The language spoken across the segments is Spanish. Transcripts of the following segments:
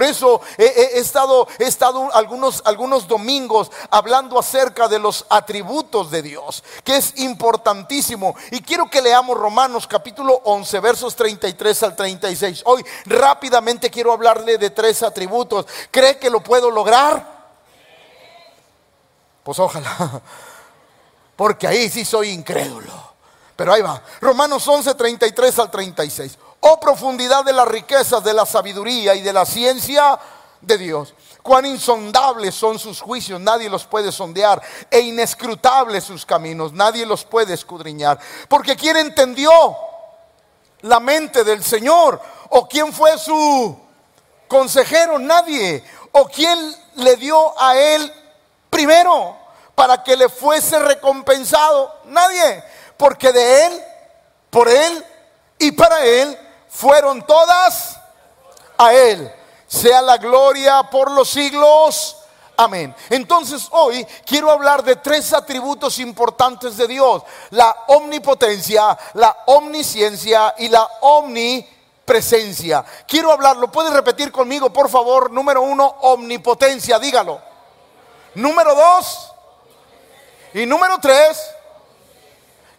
Por eso he, estado, he estado algunos, algunos domingos hablando acerca de los atributos de Dios, que es importantísimo. Y quiero que leamos Romanos capítulo 11, versos 33 al 36. Hoy rápidamente quiero hablarle de tres atributos. ¿Cree que lo puedo lograr? Pues ojalá, porque ahí sí soy incrédulo. Pero ahí va. Romanos 11, 33 al 36. Oh profundidad de las riquezas, de la sabiduría y de la ciencia de Dios. Cuán insondables son sus juicios, nadie los puede sondear. E inescrutables sus caminos, nadie los puede escudriñar. Porque ¿quién entendió la mente del Señor? ¿O quién fue su consejero? Nadie. ¿O quién le dio a él primero para que le fuese recompensado? Nadie. Porque de él, por él y para él fueron todas a Él. Sea la gloria por los siglos. Amén. Entonces hoy quiero hablar de tres atributos importantes de Dios. La omnipotencia, la omnisciencia y la omnipresencia. Quiero hablarlo. ¿Puedes repetir conmigo, por favor? Número uno, omnipotencia. Dígalo. Número dos. Y número tres,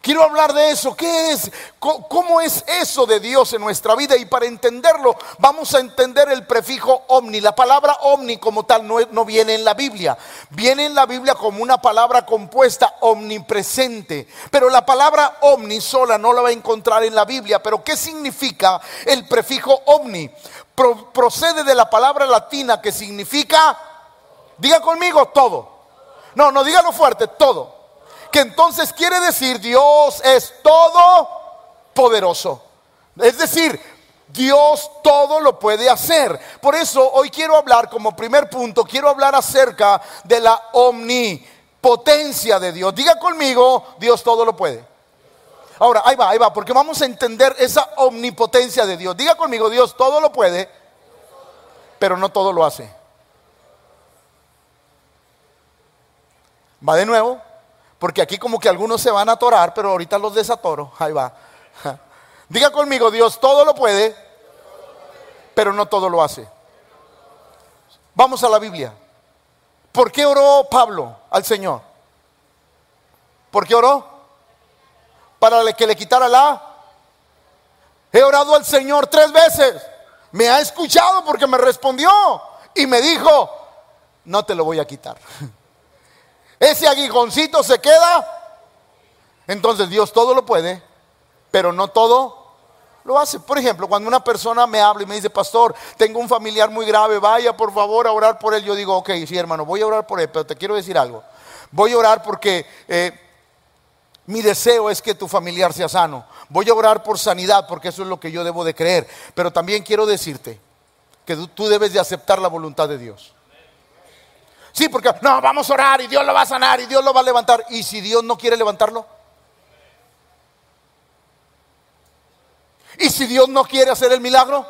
Quiero hablar de eso. ¿Qué es? ¿Cómo es eso de Dios en nuestra vida? Y para entenderlo, vamos a entender el prefijo omni. La palabra omni como tal no, no viene en la Biblia. Viene en la Biblia como una palabra compuesta omnipresente. Pero la palabra omni sola no la va a encontrar en la Biblia. Pero ¿qué significa el prefijo omni? procede de la palabra latina que significa, diga conmigo, todo. No, no, dígalo fuerte, todo que entonces quiere decir Dios es todo poderoso. Es decir, Dios todo lo puede hacer. Por eso hoy quiero hablar como primer punto, quiero hablar acerca de la omnipotencia de Dios. Diga conmigo, Dios todo lo puede. Ahora, ahí va, ahí va, porque vamos a entender esa omnipotencia de Dios. Diga conmigo, Dios todo lo puede, pero no todo lo hace. Va de nuevo. Porque aquí como que algunos se van a atorar, pero ahorita los desatoro. Ahí va. Diga conmigo, Dios todo lo puede, pero no todo lo hace. Vamos a la Biblia. ¿Por qué oró Pablo al Señor? ¿Por qué oró? Para que le quitara la... He orado al Señor tres veces. Me ha escuchado porque me respondió y me dijo, no te lo voy a quitar. ese aguijoncito se queda, entonces Dios todo lo puede, pero no todo lo hace. Por ejemplo, cuando una persona me habla y me dice, pastor, tengo un familiar muy grave, vaya por favor a orar por él. Yo digo, ok, sí hermano, voy a orar por él, pero te quiero decir algo. Voy a orar porque eh, mi deseo es que tu familiar sea sano. Voy a orar por sanidad porque eso es lo que yo debo de creer. Pero también quiero decirte que tú debes de aceptar la voluntad de Dios. Sí, porque no, vamos a orar y Dios lo va a sanar y Dios lo va a levantar. ¿Y si Dios no quiere levantarlo? ¿Y si Dios no quiere hacer el milagro?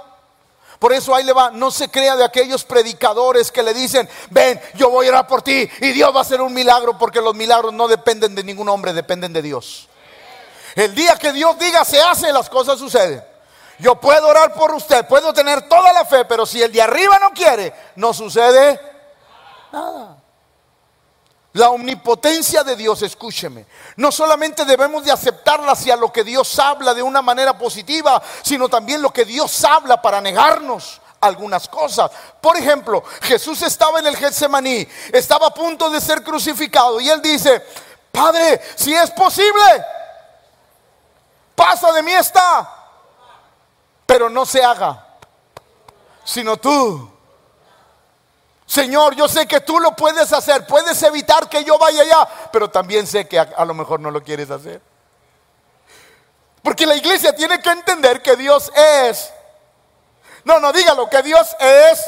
Por eso ahí le va, no se crea de aquellos predicadores que le dicen, ven, yo voy a orar por ti y Dios va a hacer un milagro, porque los milagros no dependen de ningún hombre, dependen de Dios. El día que Dios diga se hace, las cosas suceden. Yo puedo orar por usted, puedo tener toda la fe, pero si el de arriba no quiere, no sucede nada. La omnipotencia de Dios, escúcheme, no solamente debemos de aceptarla hacia lo que Dios habla de una manera positiva, sino también lo que Dios habla para negarnos algunas cosas. Por ejemplo, Jesús estaba en el Getsemaní, estaba a punto de ser crucificado y él dice, Padre, si es posible, pasa de mí esta, pero no se haga, sino tú Señor, yo sé que tú lo puedes hacer, puedes evitar que yo vaya allá, pero también sé que a, lo mejor no lo quieres hacer. Porque la iglesia tiene que entender que Dios es, no, no dígalo, que Dios es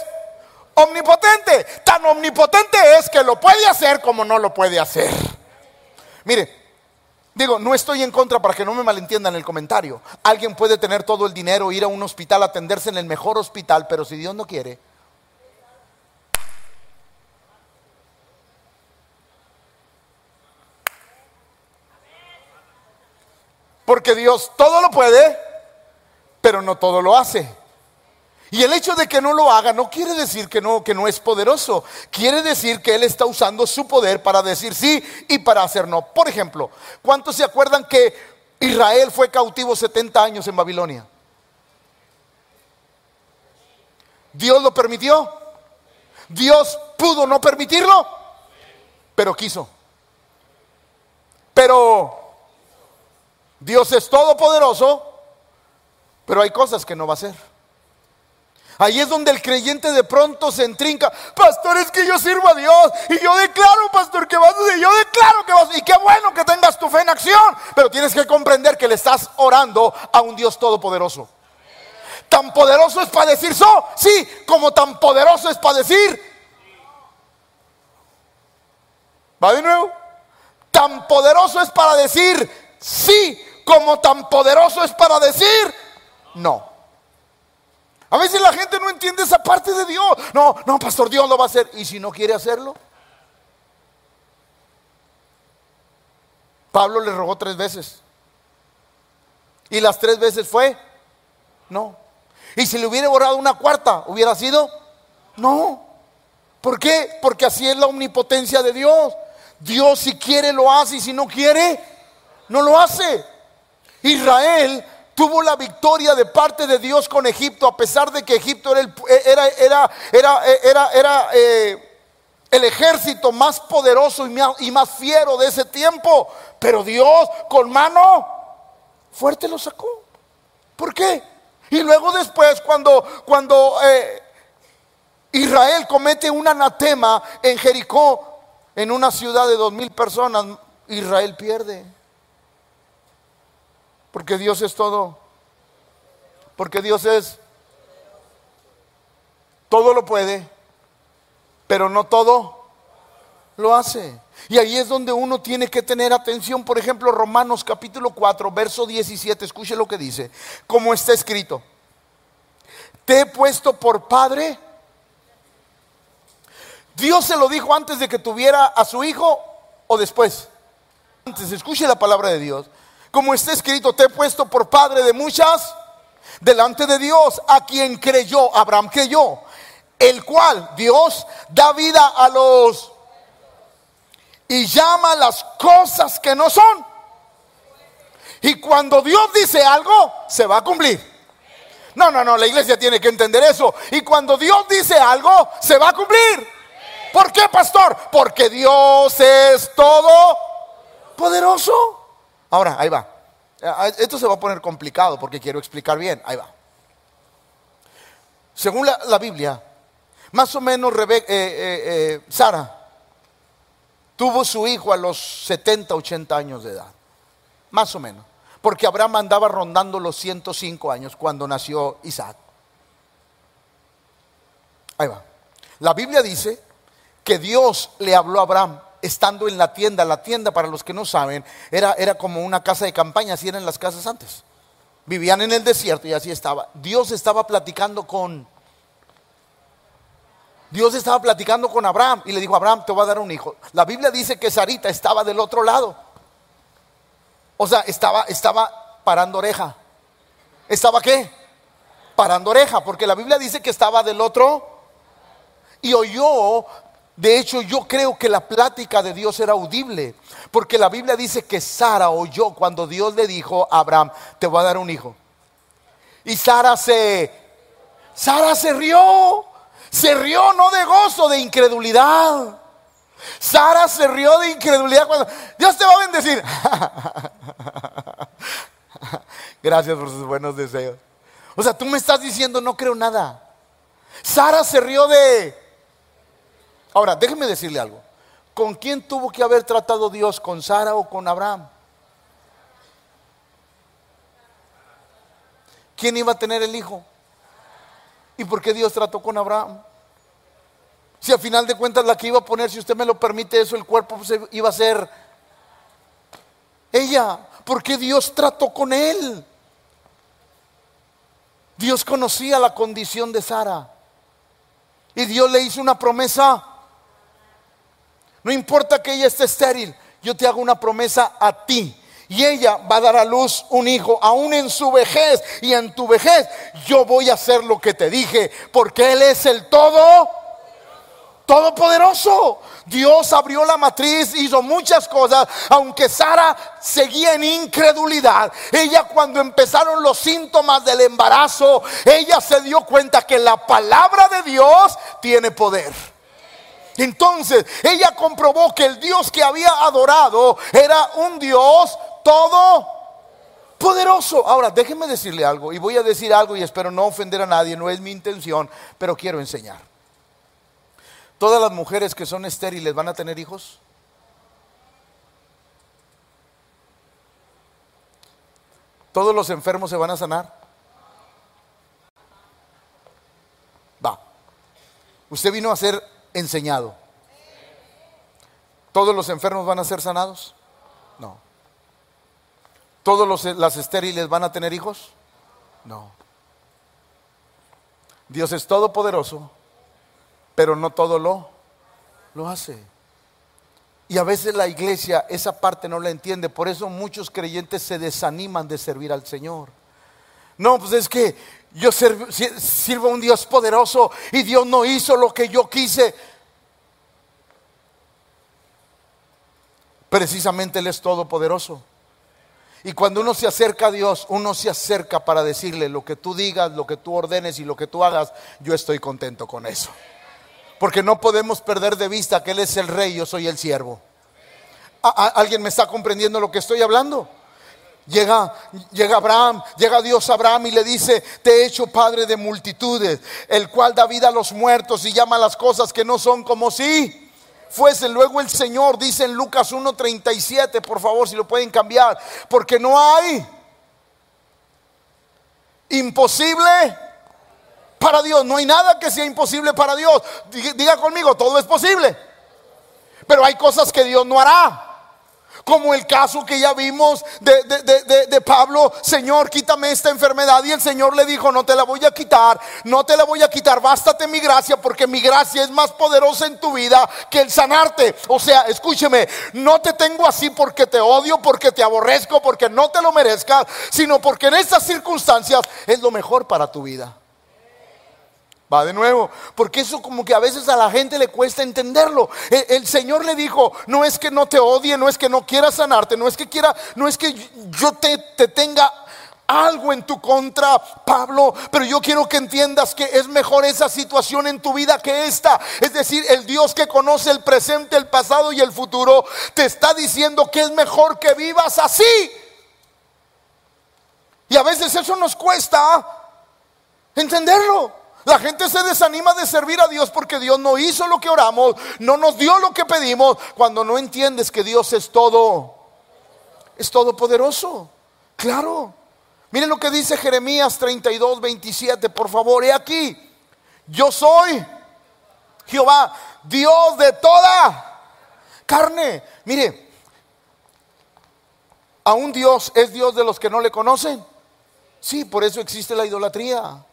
omnipotente. Tan omnipotente es que lo puede hacer como no lo puede hacer. Mire, digo, no estoy en contra para que no me malentiendan el comentario. Alguien puede tener todo el dinero, ir a un hospital, atenderse en el mejor hospital, pero si Dios no quiere, Porque Dios todo lo puede, pero no todo lo hace. Y el hecho de que no lo haga no quiere decir que no, que no es poderoso. Quiere decir que él está usando su poder para decir sí y para hacer no. Por ejemplo, ¿cuántos se acuerdan que Israel fue cautivo 70 años en Babilonia? ¿Dios lo permitió? ¿Dios pudo no permitirlo? Pero quiso. Pero Dios es todopoderoso, pero hay cosas que no va a hacer. Ahí es donde el creyente de pronto se entrinca. Pastor, es que yo sirvo a Dios. Y yo declaro, pastor, que vas a hacer. Yo declaro que vas a Y qué bueno que tengas tu fe en acción. Pero tienes que comprender que le estás orando a un Dios todopoderoso. Tan poderoso es para decir so, sí, como tan poderoso es para decir. ¿Va de nuevo? Tan poderoso es para decir sí, como tan poderoso es para decir no. A veces la gente no entiende esa parte de Dios. No, no, pastor, Dios lo va a hacer. ¿Y si no quiere hacerlo? Pablo le rogó tres veces. Y las tres veces fue, no. Y si le hubiera borrado una cuarta, ¿hubiera sido? No. ¿Por qué? Porque así es la omnipotencia de Dios. Dios si quiere lo hace y si no quiere, no lo hace. Israel tuvo la victoria de parte de Dios con Egipto, a pesar de que Egipto era el, ejército más poderoso y más, fiero de ese tiempo. Pero Dios con mano fuerte lo sacó. ¿Por qué? Y luego después cuando, cuando eh, Israel comete un anatema en Jericó, en una ciudad de dos mil personas, Israel pierde. Porque Dios es todo. Porque Dios es. Todo lo puede, pero no todo lo hace. Y ahí es donde uno tiene que tener atención. Por ejemplo, Romanos capítulo 4, verso 17. Escuche lo que dice. Como está escrito. Te he puesto por padre. Dios se lo dijo antes de que tuviera a su hijo o después. Antes, escuche la palabra de Dios como está escrito, te he puesto por padre de muchas delante de Dios, a quien creyó, Abraham creyó, el cual Dios da vida a los y llama las cosas que no son. Y cuando Dios dice algo, se va a cumplir. No, no, no, la iglesia tiene que entender eso. Y cuando Dios dice algo, se va a cumplir. ¿Por qué, pastor? Porque Dios es todo poderoso. Ahora, ahí va. Eh, esto se va a poner complicado porque quiero explicar bien. Ahí va. Según la, Biblia, más o menos eh, eh, Sara tuvo su hijo a los 70, 80 años de edad. Más o menos. Porque Abraham andaba rondando los 105 años cuando nació Isaac. Ahí va. La Biblia dice que Dios le habló a Abraham estando en la tienda. La tienda, para los que no saben, era, era como una casa de campaña, así eran las casas antes. Vivían en el desierto y así estaba. Dios estaba platicando con... Dios estaba platicando con Abraham y le dijo, Abraham, te voy a dar un hijo. La Biblia dice que Sarita estaba del otro lado. O sea, estaba, estaba parando oreja. ¿Estaba qué? Parando oreja, porque la Biblia dice que estaba del otro y oyó de hecho, yo creo que la plática de Dios era audible, porque la Biblia dice que Sara oyó cuando Dios le dijo a Abraham, te voy a dar un hijo. Y Sara se, Sara se rió, se rió no de gozo, de incredulidad. Sara se rió de incredulidad cuando Dios te va a bendecir. Gracias por sus buenos deseos. O sea, tú me estás diciendo no creo nada. Sara se rió de Ahora, déjeme decirle algo. ¿Con quién tuvo que haber tratado Dios? ¿Con Sara o con Abraham? ¿Quién iba a tener el hijo? ¿Y por qué Dios trató con Abraham? Si a final de cuentas la que iba a poner, si usted me lo permite, eso el cuerpo iba a ser ella. ¿Por qué Dios trató con él? Dios conocía la condición de Sara. Y Dios le hizo una promesa no importa que ella esté estéril, yo te hago una promesa a ti y ella va a dar a luz un hijo, aún en su vejez. Y en tu vejez yo voy a hacer lo que te dije, porque Él es el todo. Todopoderoso. Dios abrió la matriz, hizo muchas cosas, aunque Sara seguía en incredulidad. Ella cuando empezaron los síntomas del embarazo, ella se dio cuenta que la palabra de Dios tiene poder. Entonces ella comprobó que el Dios que había adorado era un Dios todo poderoso. Ahora, déjenme decirle algo y voy a decir algo y espero no ofender a nadie, no es mi intención, pero quiero enseñar. ¿Todas las mujeres que son estériles van a tener hijos? ¿Todos los enfermos se van a sanar? Va. Usted vino a ser enseñado. ¿Todos los enfermos van a ser sanados? No. ¿Todos las estériles van a tener hijos? No. Dios es todopoderoso, pero no todo lo, lo hace. Y a veces la iglesia esa parte no la entiende, por eso muchos creyentes se desaniman de servir al Señor. No, pues es que yo sirvo a un Dios poderoso y Dios no hizo lo que yo quise. Precisamente Él es todopoderoso. Y cuando uno se acerca a Dios, uno se acerca para decirle lo que tú digas, lo que tú ordenes y lo que tú hagas, yo estoy contento con eso. Porque no podemos perder de vista que Él es el rey, yo soy el siervo. ¿Alguien me está comprendiendo lo que estoy hablando? Llega, llega Abraham, llega Dios a Abraham y le dice, te he hecho padre de multitudes, el cual da vida a los muertos y llama las cosas que no son como si fuese. Luego el Señor dice en Lucas 1.37, por favor, si lo pueden cambiar, porque no hay imposible para Dios, no hay nada que sea imposible para Dios. Diga conmigo, todo es posible, pero hay cosas que Dios no hará. Como el caso que ya vimos de, Pablo, Señor, quítame esta enfermedad. Y el Señor le dijo, no te la voy a quitar, no te la voy a quitar, bástate mi gracia, porque mi gracia es más poderosa en tu vida que el sanarte. O sea, escúcheme, no te tengo así porque te odio, porque te aborrezco, porque no te lo merezcas, sino porque en estas circunstancias es lo mejor para tu vida. Va de nuevo, porque eso como que a veces a la gente le cuesta entenderlo. El, Señor le dijo, no es que no te odie, no es que no quiera sanarte, no es que quiera, no es que yo te, te tenga algo en tu contra, Pablo, pero yo quiero que entiendas que es mejor esa situación en tu vida que esta. Es decir, el Dios que conoce el presente, el pasado y el futuro, te está diciendo que es mejor que vivas así. Y a veces eso nos cuesta entenderlo. La gente se desanima de servir a Dios porque Dios no hizo lo que oramos, no nos dio lo que pedimos, cuando no entiendes que Dios es todo, es todopoderoso. Claro. Miren lo que dice Jeremías 32, 27, por favor, he aquí, yo soy Jehová, Dios de toda carne. Mire, un Dios es Dios de los que no le conocen. Sí, por eso existe la idolatría.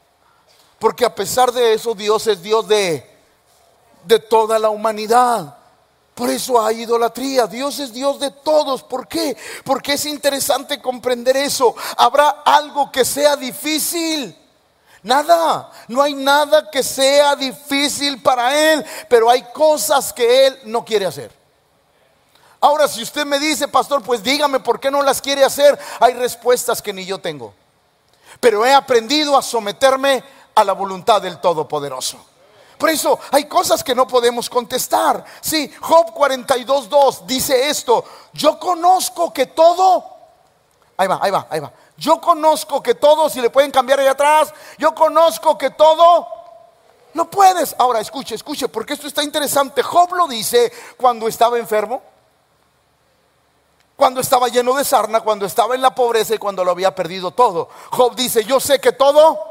Porque a pesar de eso, Dios es Dios de, de toda la humanidad. Por eso hay idolatría. Dios es Dios de todos. ¿Por qué? Porque es interesante comprender eso. Habrá algo que sea difícil. Nada, no hay nada que sea difícil para Él, pero hay cosas que Él no quiere hacer. Ahora, si usted me dice, pastor, pues dígame por qué no las quiere hacer, hay respuestas que ni yo tengo. Pero he aprendido a someterme a la voluntad del Todopoderoso. Por eso hay cosas que no podemos contestar. Sí, Job 42.2 dice esto. Yo conozco que todo... Ahí va, ahí va, ahí va. Yo conozco que todo, si le pueden cambiar ahí atrás, yo conozco que todo... No puedes. Ahora, escuche, escuche, porque esto está interesante. Job lo dice cuando estaba enfermo, cuando estaba lleno de sarna, cuando estaba en la pobreza y cuando lo había perdido todo. Job dice, yo sé que todo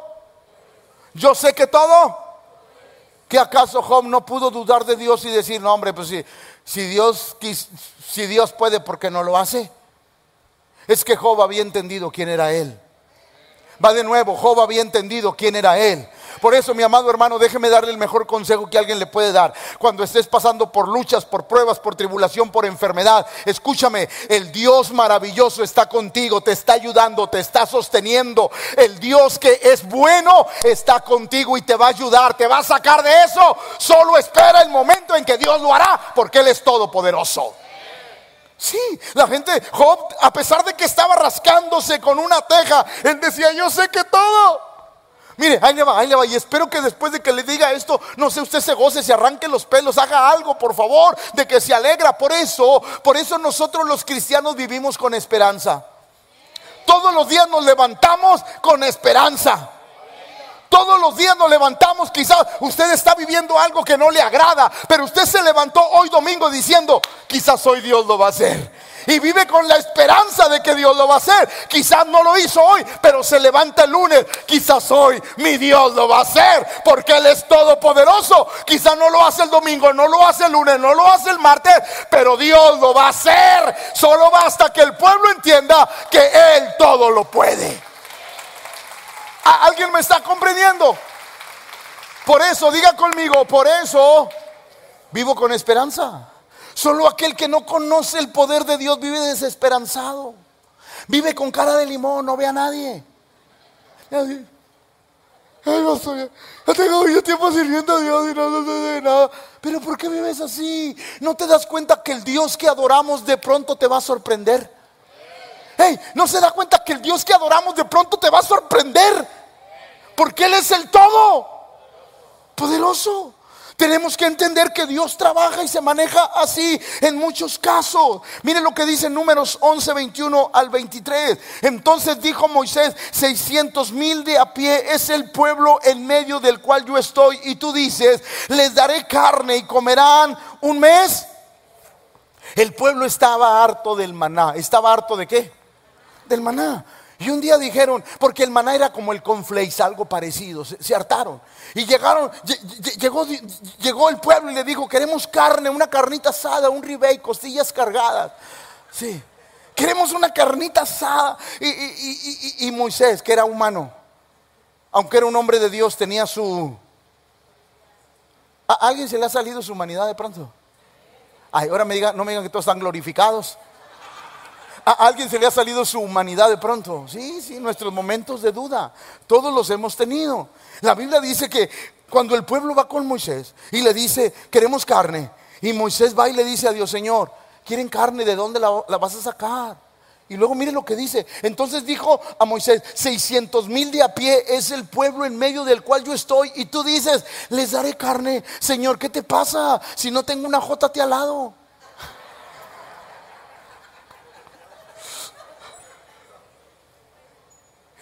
yo sé que todo. ¿Que acaso Job no pudo dudar de Dios y decir, no hombre, pues si, si, Dios, si Dios puede, ¿por qué no lo hace? Es que Job había entendido quién era él. Va de nuevo, Job había entendido quién era él. Por eso, mi amado hermano, déjeme darle el mejor consejo que alguien le puede dar. Cuando estés pasando por luchas, por pruebas, por tribulación, por enfermedad, escúchame, el Dios maravilloso está contigo, te está ayudando, te está sosteniendo. El Dios que es bueno está contigo y te va a ayudar, te va a sacar de eso. Solo espera el momento en que Dios lo hará, porque Él es todopoderoso. Sí, la gente, Job, a pesar de que estaba rascándose con una teja, él decía, yo sé que todo. Mire, ahí le va, ahí le va. Y espero que después de que le diga esto, no sé, usted se goce, se arranque los pelos, haga algo, por favor, de que se alegra. Por eso, por eso nosotros los cristianos vivimos con esperanza. Todos los días nos levantamos con esperanza. Todos los días nos levantamos, quizás usted está viviendo algo que no le agrada, pero usted se levantó hoy domingo diciendo, quizás hoy Dios lo va a hacer y vive con la esperanza de que Dios lo va a hacer. Quizás no lo hizo hoy, pero se levanta el lunes. Quizás hoy mi Dios lo va a hacer porque Él es todopoderoso. Quizás no lo hace el domingo, no lo hace el lunes, no lo hace el martes, pero Dios lo va a hacer. Solo basta que el pueblo entienda que Él todo lo puede. ¿Alguien me está comprendiendo? Por eso, diga conmigo, por eso vivo con esperanza. Solo aquel que no conoce el poder de Dios vive desesperanzado. Vive con cara de limón, no ve a nadie. Ay, ya tengo mucho tiempo sirviendo a Dios y no, sé de nada. Pero ¿por qué vives así? ¿No te das cuenta que el Dios que adoramos de pronto te va a sorprender? Hey, ¿no se da cuenta que el Dios que adoramos de pronto te va a sorprender? Porque Él es el todo poderoso. Tenemos que entender que Dios trabaja y se maneja así en muchos casos. Miren lo que dice Números 11, 21 al 23. Entonces dijo Moisés, 600 mil de a pie es el pueblo en medio del cual yo estoy. Y tú dices, les daré carne y comerán un mes. El pueblo estaba harto del maná. ¿Estaba harto de qué? Del maná. Y un día dijeron, porque el maná era como el conflex, algo parecido, se, hartaron. Y llegaron, llegó, llegó el pueblo y le dijo, queremos carne, una carnita asada, un ribey, costillas cargadas. Sí, queremos una carnita asada. Y, Moisés, que era humano, aunque era un hombre de Dios, tenía su... ¿A alguien se le ha salido su humanidad de pronto? Ay, ahora me digan, no me digan que todos están glorificados. ¿A alguien se le ha salido su humanidad de pronto? Sí, sí, nuestros momentos de duda. Todos los hemos tenido. La Biblia dice que cuando el pueblo va con Moisés y le dice, queremos carne, y Moisés va y le dice a Dios, Señor, ¿quieren carne? ¿De dónde la, vas a sacar? Y luego mire lo que dice. Entonces dijo a Moisés, 600 mil de a pie es el pueblo en medio del cual yo estoy. Y tú dices, les daré carne. Señor, ¿qué te pasa? Si no tengo una jótate al lado.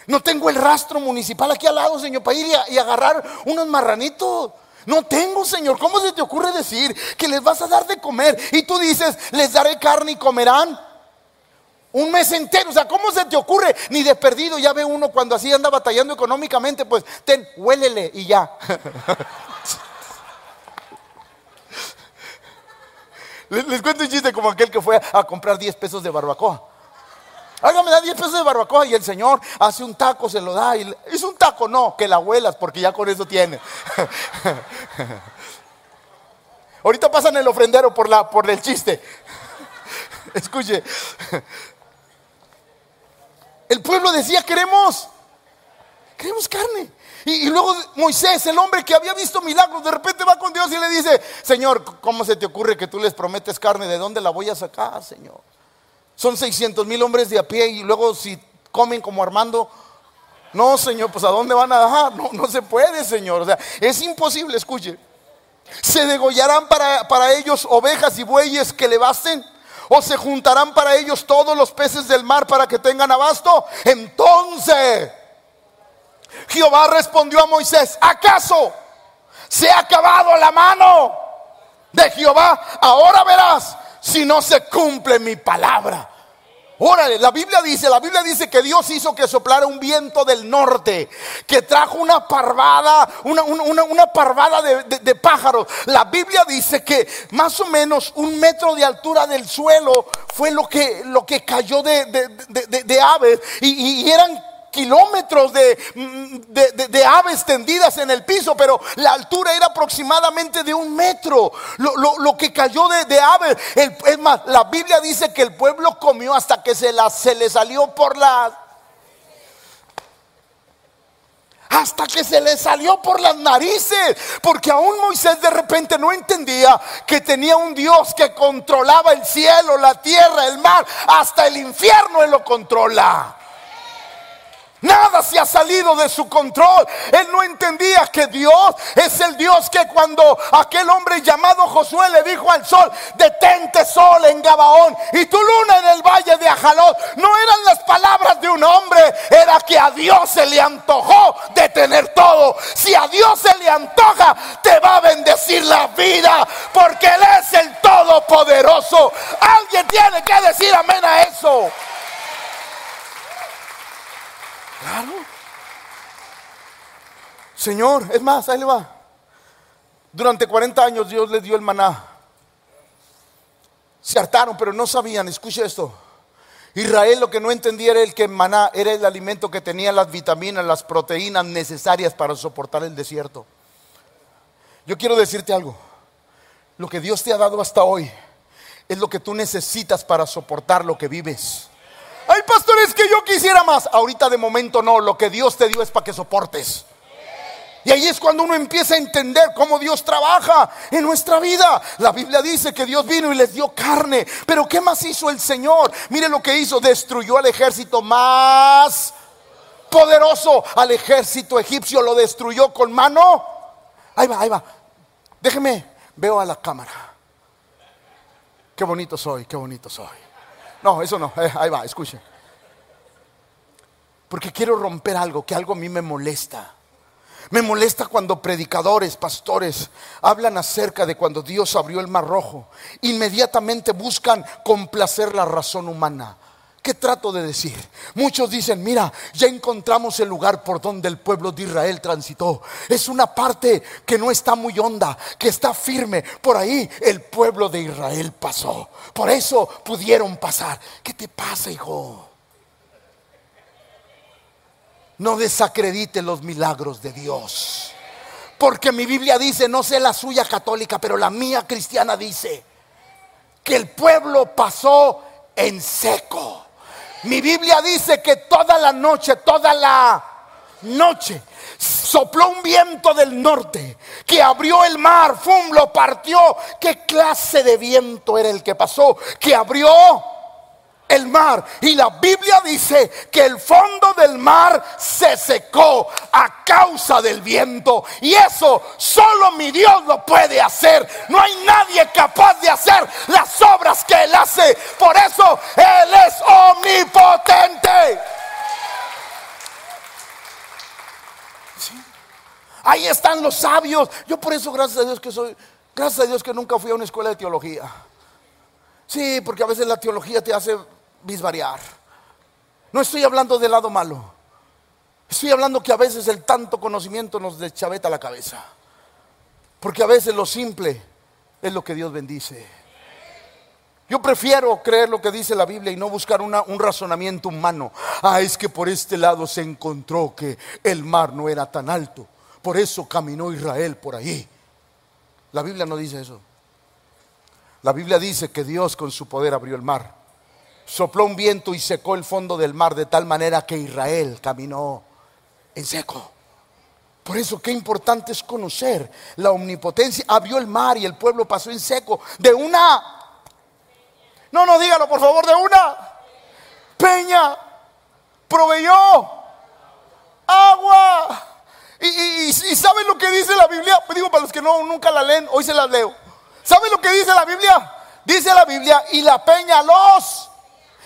No tengo el rastro municipal aquí al lado, Señor, para ir y, agarrar unos marranitos. No tengo, Señor. ¿Cómo se te ocurre decir que les vas a dar de comer? Y tú dices, les daré carne y comerán. Un mes entero, o sea, ¿cómo se te ocurre? Ni de perdido, ya ve uno cuando así anda batallando económicamente, pues ten, huélele y ya. les, les, cuento un chiste como aquel que fue a comprar 10 pesos de barbacoa. Oiga, me da 10 pesos de barbacoa y el Señor hace un taco, se lo da. Y es un taco, no, que la abuelas, porque ya con eso tiene. Ahorita pasan el ofrendero por, la, por el chiste. Escuche. El pueblo decía, queremos, queremos carne. Y, luego Moisés, el hombre que había visto milagros, de repente va con Dios y le dice, Señor, ¿cómo se te ocurre que tú les prometes carne? ¿De dónde la voy a sacar, Señor? Son 600 mil hombres de a pie y luego si comen como Armando, no, Señor, pues ¿a dónde van a dejar? No, no se puede, Señor. O sea, es imposible, escuche. Se degollarán para, para ellos ovejas y bueyes que le basten. O se juntarán para ellos todos los peces del mar para que tengan abasto. Entonces, Jehová respondió a Moisés, ¿acaso se ha acabado la mano de Jehová? Ahora verás si no se cumple mi palabra. Órale, la Biblia dice, la Biblia dice que Dios hizo que soplara un viento del norte, que trajo una parvada, una, una, parvada de, pájaros. La Biblia dice que más o menos un metro de altura del suelo fue lo que, lo que cayó de, aves y, eran kilómetros mm, de, de, aves tendidas en el piso, pero la altura era aproximadamente de un metro. Lo, que cayó de, aves, es más, la Biblia dice que el pueblo comió hasta que se, la, se le salió por la hasta que se le salió por las narices, porque aún Moisés de repente no entendía que tenía un Dios que controlaba el cielo, la tierra, el mar, hasta el infierno él lo controla. Nada se ha salido de su control. Él no entendía que Dios es el Dios que cuando aquel hombre llamado Josué le dijo al sol, detente sol en Gabaón y tu luna en el valle de Ajalot, no eran las palabras de un hombre, era que a Dios se le antojó de tener todo. Si a Dios se le antoja, te va a bendecir la vida, porque Él es el Todopoderoso. Alguien tiene que decir amén a eso. Claro. Señor, es más, ahí le va. Durante 40 años Dios les dio el maná. Se hartaron, pero no sabían. Escuche esto. Israel lo que no entendía era el que maná era el alimento que tenía las vitaminas, las proteínas necesarias para soportar el desierto. Yo quiero decirte algo. Lo que Dios te ha dado hasta hoy es lo que tú necesitas para soportar lo que vives. Hay pastores que yo quisiera más. Ahorita de momento no. Lo que Dios te dio es para que soportes. Y ahí es cuando uno empieza a entender cómo Dios trabaja en nuestra vida. La Biblia dice que Dios vino y les dio carne. Pero ¿qué más hizo el Señor? Mire lo que hizo. Destruyó al ejército más poderoso. Al ejército egipcio lo destruyó con mano. Ahí va, ahí va. Déjeme, veo a la cámara. Qué bonito soy, qué bonito soy. No, eso no. Eh, ahí va, escuchen. Porque quiero romper algo, que algo a mí me molesta. Me molesta cuando predicadores, pastores, hablan acerca de cuando Dios abrió el mar rojo. Inmediatamente buscan complacer la razón humana. ¿Qué trato de decir? Muchos dicen, mira, ya encontramos el lugar por donde el pueblo de Israel transitó. Es una parte que no está muy honda, que está firme. Por ahí el pueblo de Israel pasó. Por eso pudieron pasar. ¿Qué te pasa, hijo? No desacredite los milagros de Dios. Porque mi Biblia dice, no sé la suya católica, pero la mía cristiana dice, que el pueblo pasó en seco. Mi Biblia dice que toda la noche, toda la noche, sopló un viento del norte que abrió el mar, fum, lo partió. ¿Qué clase de viento era el que pasó? Que abrió el mar. Y la Biblia dice que el fondo del mar se secó a causa del viento. Y eso solo mi Dios lo puede hacer. No hay nadie capaz de hacer las obras que Él hace. Por eso Él es omnipotente. Ahí están los sabios. Yo por eso, gracias a Dios que soy, gracias a Dios que nunca fui a una escuela de teología. Sí, porque a veces la teología te hace bisvariar. No estoy hablando del lado malo. Estoy hablando que a veces el tanto conocimiento nos deschaveta la cabeza. Porque a veces lo simple es lo que Dios bendice. Yo prefiero creer lo que dice la Biblia y no buscar un razonamiento humano. Ah, es que por este lado se encontró que el mar no era tan alto. Por eso caminó Israel por ahí. La Biblia no dice eso. La Biblia dice que Dios con su poder abrió el mar sopló un viento y secó el fondo del mar de tal manera que Israel caminó en seco. Por eso qué importante es conocer la omnipotencia. Abrió el mar y el pueblo pasó en seco de una... No, no, dígalo por favor, de una peña. Proveyó agua. Y, ¿saben lo que dice la Biblia? Digo para los que no, nunca la leen, hoy se la leo. ¿Saben lo que dice la Biblia? Dice la Biblia, y la peña los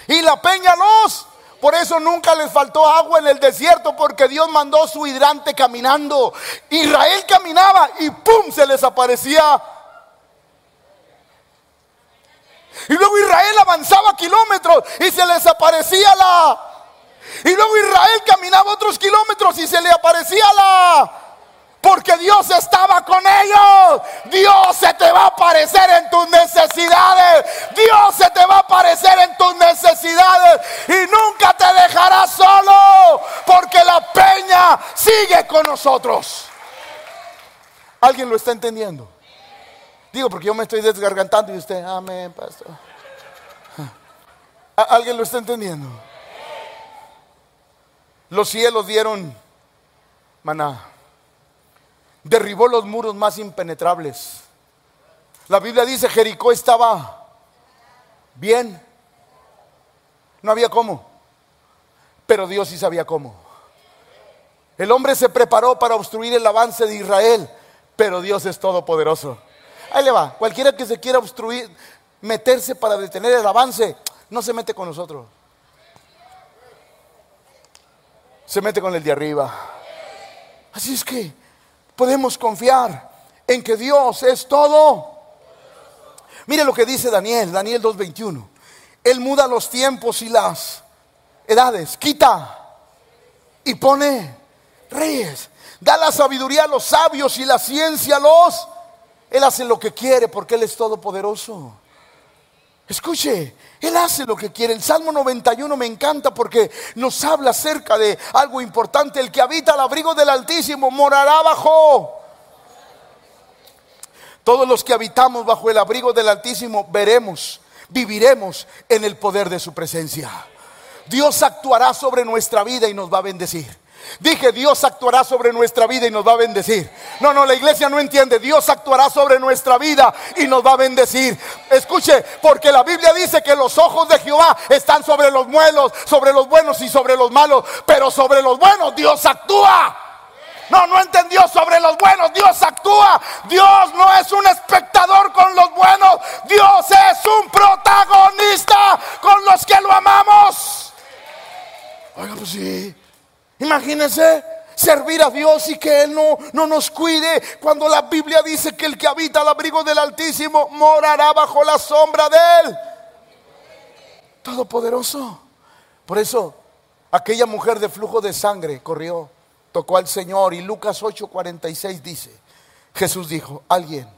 y la peña los. Por eso nunca les faltó agua en el desierto, porque Dios mandó su hidrante caminando. Israel caminaba y ¡pum! se les aparecía. Y luego Israel avanzaba kilómetros y se les aparecía la... Y luego Israel caminaba otros kilómetros y se le aparecía la... Porque Dios estaba con ellos. Dios se te va a aparecer en tus necesidades. Dios se te va a aparecer en tus necesidades. Y nunca te dejará solo. nosotros. ¿Alguien lo está entendiendo? Digo, porque yo me estoy desgargantando y usted, amén, pastor. ¿Alguien lo está entendiendo? Los cielos dieron maná. Derribó los muros más impenetrables. La Biblia dice Jericó estaba bien. No había cómo. Pero Dios sí sabía cómo. El hombre se preparó para obstruir el avance de Israel, pero Dios es todopoderoso. Ahí le va. Cualquiera que se quiera obstruir, meterse para detener el avance, no se mete con nosotros. Se mete con el de arriba. Así es que podemos confiar en que Dios es todo. Mire lo que dice Daniel, Daniel 2.21. Él muda los tiempos y las edades, quita y pone reyes. Da la sabiduría a los sabios y la ciencia a los él hace lo que quiere porque Él es todopoderoso. Escuche, Él hace lo que quiere. El Salmo 91 me encanta porque nos habla acerca de algo importante. El que habita al abrigo del Altísimo morará bajo. Todos los que habitamos bajo el abrigo del Altísimo veremos, viviremos en el poder de su presencia. Dios actuará sobre nuestra vida y nos va a bendecir. Dije, Dios actuará sobre nuestra vida y nos va a bendecir. No, no, la iglesia no entiende. Dios actuará sobre nuestra vida y nos va a bendecir. Escuche, porque la Biblia dice que los ojos de Jehová están sobre los muelos, sobre los buenos y sobre los malos. Pero sobre los buenos Dios actúa. No, no entendió sobre los buenos. Dios actúa. Dios no es un espectador con los buenos. Dios es un protagonista con los que lo amamos. Oiga, pues sí. Imagínense servir a Dios y que Él no, no nos cuide cuando la Biblia dice que el que habita al abrigo del Altísimo morará bajo la sombra de Él. Todopoderoso. Por eso aquella mujer de flujo de sangre corrió, tocó al Señor y Lucas 8:46 dice, Jesús dijo, alguien,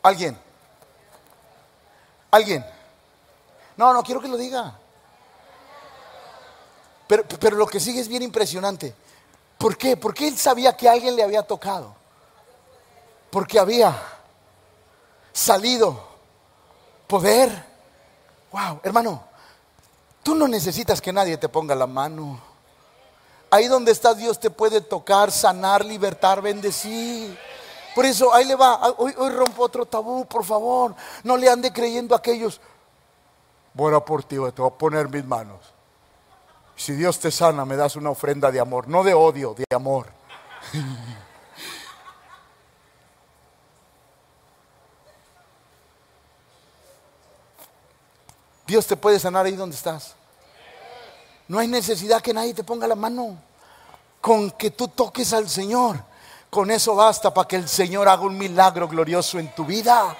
alguien, alguien. No, no quiero que lo diga. Pero, lo que sigue es bien impresionante. ¿Por qué? Porque él sabía que alguien le había tocado. Porque había salido poder. Wow, hermano, tú no necesitas que nadie te ponga la mano. Ahí donde estás Dios te puede tocar, sanar, libertar, bendecir. Por eso ahí le va. Hoy, hoy rompo otro tabú, por favor. No le ande creyendo a aquellos. Bueno, por ti, te voy a poner mis manos. Si Dios te sana, me das una ofrenda de amor, no de odio, de amor. Dios te puede sanar ahí donde estás. No hay necesidad que nadie te ponga la mano. Con que tú toques al Señor, con eso basta para que el Señor haga un milagro glorioso en tu vida.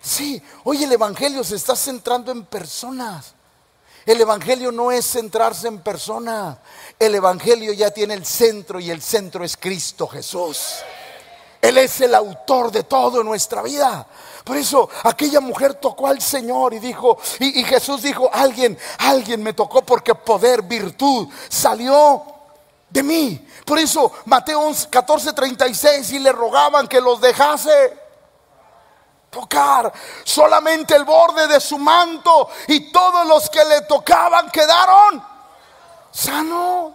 Sí, hoy el Evangelio se está centrando en personas. El Evangelio no es centrarse en personas. El Evangelio ya tiene el centro y el centro es Cristo Jesús. Él es el autor de todo nuestra vida. Por eso aquella mujer tocó al Señor y dijo, y, Jesús dijo, alguien, alguien me tocó porque poder, virtud salió de mí. Por eso Mateo 14, 36 y le rogaban que los dejase tocar solamente el borde de su manto y todos los que le tocaban quedaron sanos.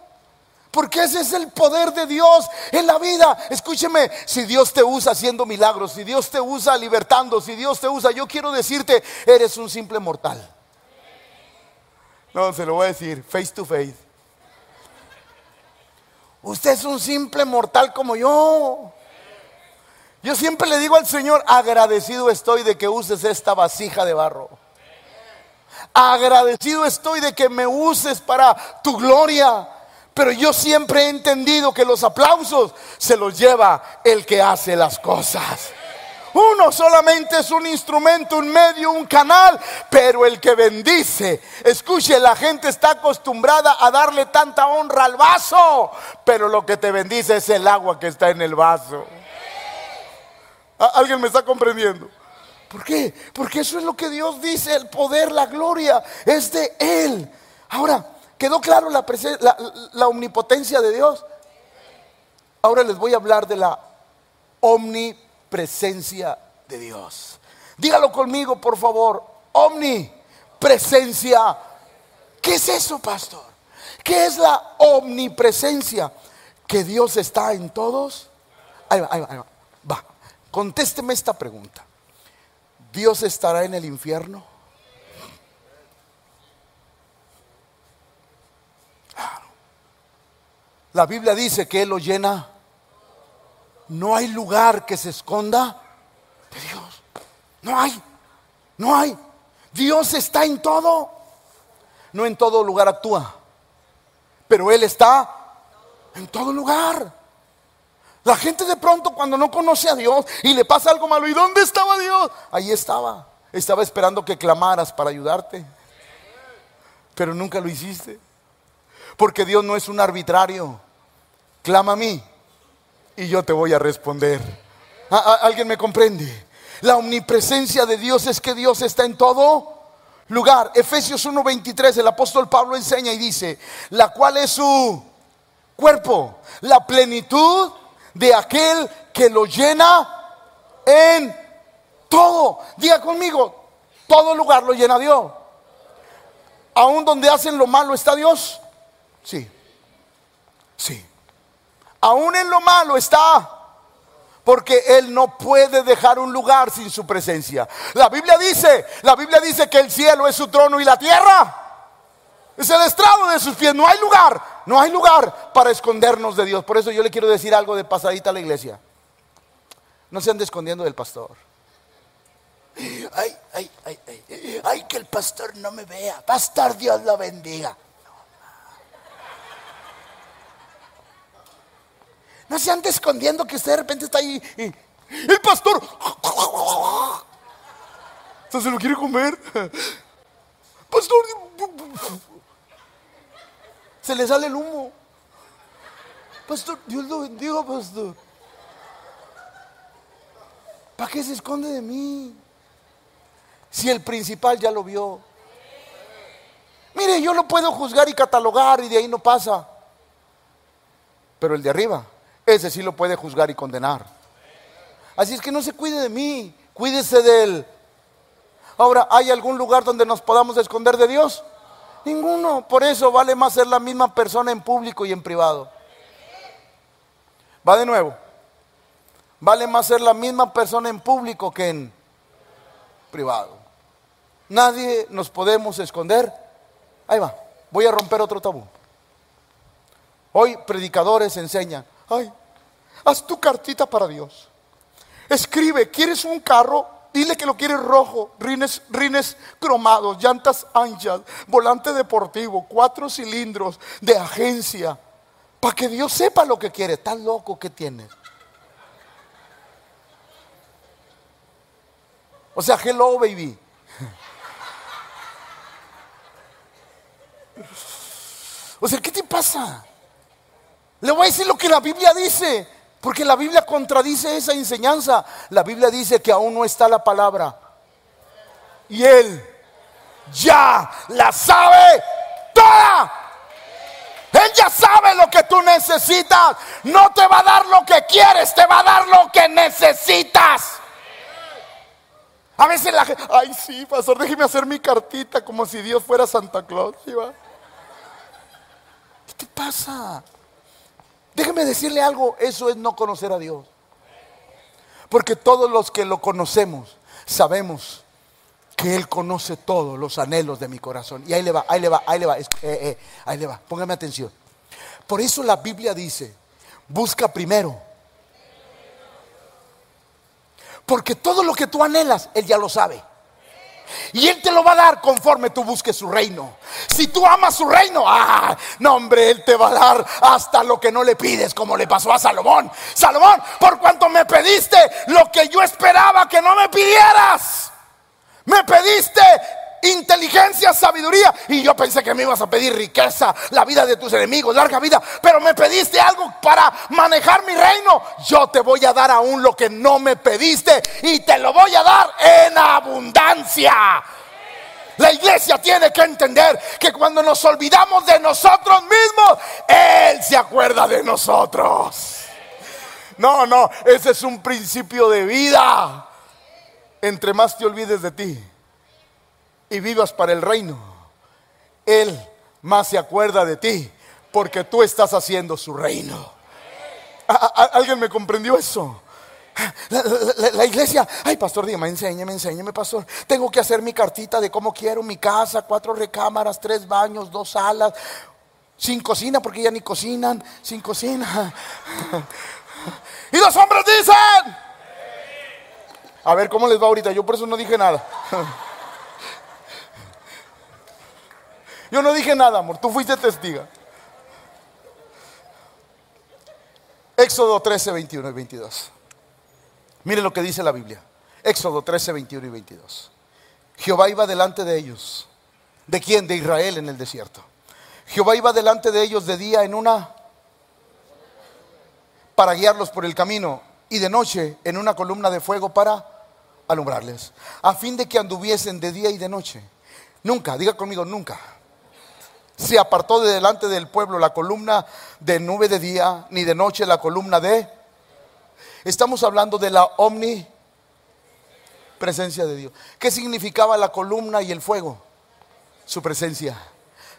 Porque ese es el poder de Dios en la vida. Escúcheme, si Dios te usa haciendo milagros, si Dios te usa libertando, si Dios te usa, yo quiero decirte, eres un simple mortal. No, se lo voy a decir, face to face. Usted es un simple mortal como yo. Yo siempre le digo al Señor, agradecido estoy de que uses esta vasija de barro. Agradecido estoy de que me uses para tu gloria. Pero yo siempre he entendido que los aplausos se los lleva el que hace las cosas. Uno solamente es un instrumento, un medio, un canal, pero el que bendice, escuche, la gente está acostumbrada a darle tanta honra al vaso, pero lo que te bendice es el agua que está en el vaso. ¿Alguien me está comprendiendo? ¿Por qué? Porque eso es lo que Dios dice, el poder, la gloria es de Él. Ahora, ¿quedó claro la, omnipotencia de Dios? Ahora les voy a hablar de la omnipresencia de Dios. Dígalo conmigo, por favor. Omnipresencia. ¿Qué es eso, pastor? ¿Qué es la omnipresencia? Que Dios está en todos. Ahí va, ahí va, ahí va. Contésteme esta pregunta. ¿Dios estará en el infierno? La Biblia dice que Él lo llena. No hay lugar que se esconda de Dios. No hay. No hay. Dios está en todo. No en todo lugar actúa. Pero Él está en todo lugar. La gente de pronto cuando no conoce a Dios y le pasa algo malo, ¿y dónde estaba Dios? Ahí estaba. Estaba esperando que clamaras para ayudarte. Pero nunca lo hiciste. Porque Dios no es un arbitrario clama a mí y yo te voy a responder. ¿Alguien me comprende? La omnipresencia de Dios es que Dios está en todo lugar. Efesios 1:23, el apóstol Pablo enseña y dice, la cual es su cuerpo, la plenitud de aquel que lo llena en todo. Diga conmigo, todo lugar lo llena Dios. Aún donde hacen lo malo está Dios. Sí. Sí aún en lo malo está. Porque Él no puede dejar un lugar sin su presencia. La Biblia dice, la Biblia dice que el cielo es su trono y la tierra es el estrado de sus pies. No hay lugar, no hay lugar para escondernos de Dios. Por eso yo le quiero decir algo de pasadita a la iglesia. No se ande escondiendo del pastor. Ay, ay, ay, ay, ay, que el pastor no me vea. Pastor, Dios lo bendiga. No se ande escondiendo que usted de repente está ahí y el pastor se lo quiere comer. Pastor, se le sale el humo. Pastor, Dios lo bendiga, pastor. ¿Para qué se esconde de mí? Si el principal ya lo vio. Mire, yo lo puedo juzgar y catalogar y de ahí no pasa. Pero el de arriba ese sí lo puede juzgar y condenar. Así es que no se cuide de mí, cuídese de él. Ahora, ¿hay algún lugar donde nos podamos esconder de Dios? Ninguno. Por eso vale más ser la misma persona en público y en privado. Va de nuevo. Vale más ser la misma persona en público que en privado. Nadie nos podemos esconder. Ahí va. Voy a romper otro tabú. Hoy predicadores enseñan, Ay, haz tu cartita para Dios. Escribe, ¿quieres un carro? Dile que lo quieres rojo, rines, rines cromados, llantas anchas, volante deportivo, cuatro cilindros de agencia. Para que Dios sepa lo que quiere. Tan loco que tienes. O sea, hello, baby. O sea, ¿qué te pasa? Le voy a decir lo que la Biblia dice, porque la Biblia contradice esa enseñanza. La Biblia dice que aún no está la palabra. Y Él ya la sabe toda. Él ya sabe lo que tú necesitas. No te va a dar lo que quieres, te va a dar lo que necesitas. A veces la gente, ay sí, pastor, déjeme hacer mi cartita como si Dios fuera Santa Claus. ¿Qué te pasa? Déjeme decirle algo, eso es no conocer a Dios. Porque todos los que lo conocemos sabemos que Él conoce todos los anhelos de mi corazón. Y ahí le va, ahí le va, ahí le va, eh, eh, ahí le va, póngame atención. Por eso la Biblia dice, busca primero. Porque todo lo que tú anhelas, Él ya lo sabe. Y Él te lo va a dar conforme tú busques su reino. Si tú amas su reino, ah, no hombre, Él te va a dar hasta lo que no le pides, como le pasó a Salomón. Salomón, por cuanto me pediste lo que yo esperaba que no me pidieras. Me pediste inteligencia, sabiduría. Y yo pensé que me ibas a pedir riqueza, la vida de tus enemigos, larga vida. Pero me pediste algo para manejar mi reino. Yo te voy a dar aún lo que no me pediste y te lo voy a dar en abundancia. La iglesia tiene que entender que cuando nos olvidamos de nosotros mismos, Él se acuerda de nosotros. No, no, ese es un principio de vida. Entre más te olvides de ti y vivas para el reino, Él más se acuerda de ti porque tú estás haciendo su reino. ¿Alguien me comprendió eso? La, iglesia, ay pastor, dígame, enséñeme, enséñeme, pastor. Tengo que hacer mi cartita de cómo quiero mi casa, cuatro recámaras, tres baños, dos salas, sin cocina, porque ya ni cocinan, sin cocina. Y los hombres dicen, a ver cómo les va ahorita, yo por eso no dije nada. Yo no dije nada, amor, tú fuiste testiga. Éxodo 13, 21 y 22. Mire lo que dice la Biblia. Éxodo 13, 21 y 22. Jehová iba delante de ellos. ¿De quién? De Israel en el desierto. Jehová iba delante de ellos de día en una para guiarlos por el camino y de noche en una columna de fuego para alumbrarles, a fin de que anduviesen de día y de noche. Nunca, diga conmigo, nunca. Se apartó de delante del pueblo la columna de nube de día, ni de noche la columna de... Estamos hablando de la omni presencia de Dios. ¿Qué significaba la columna y el fuego? Su presencia.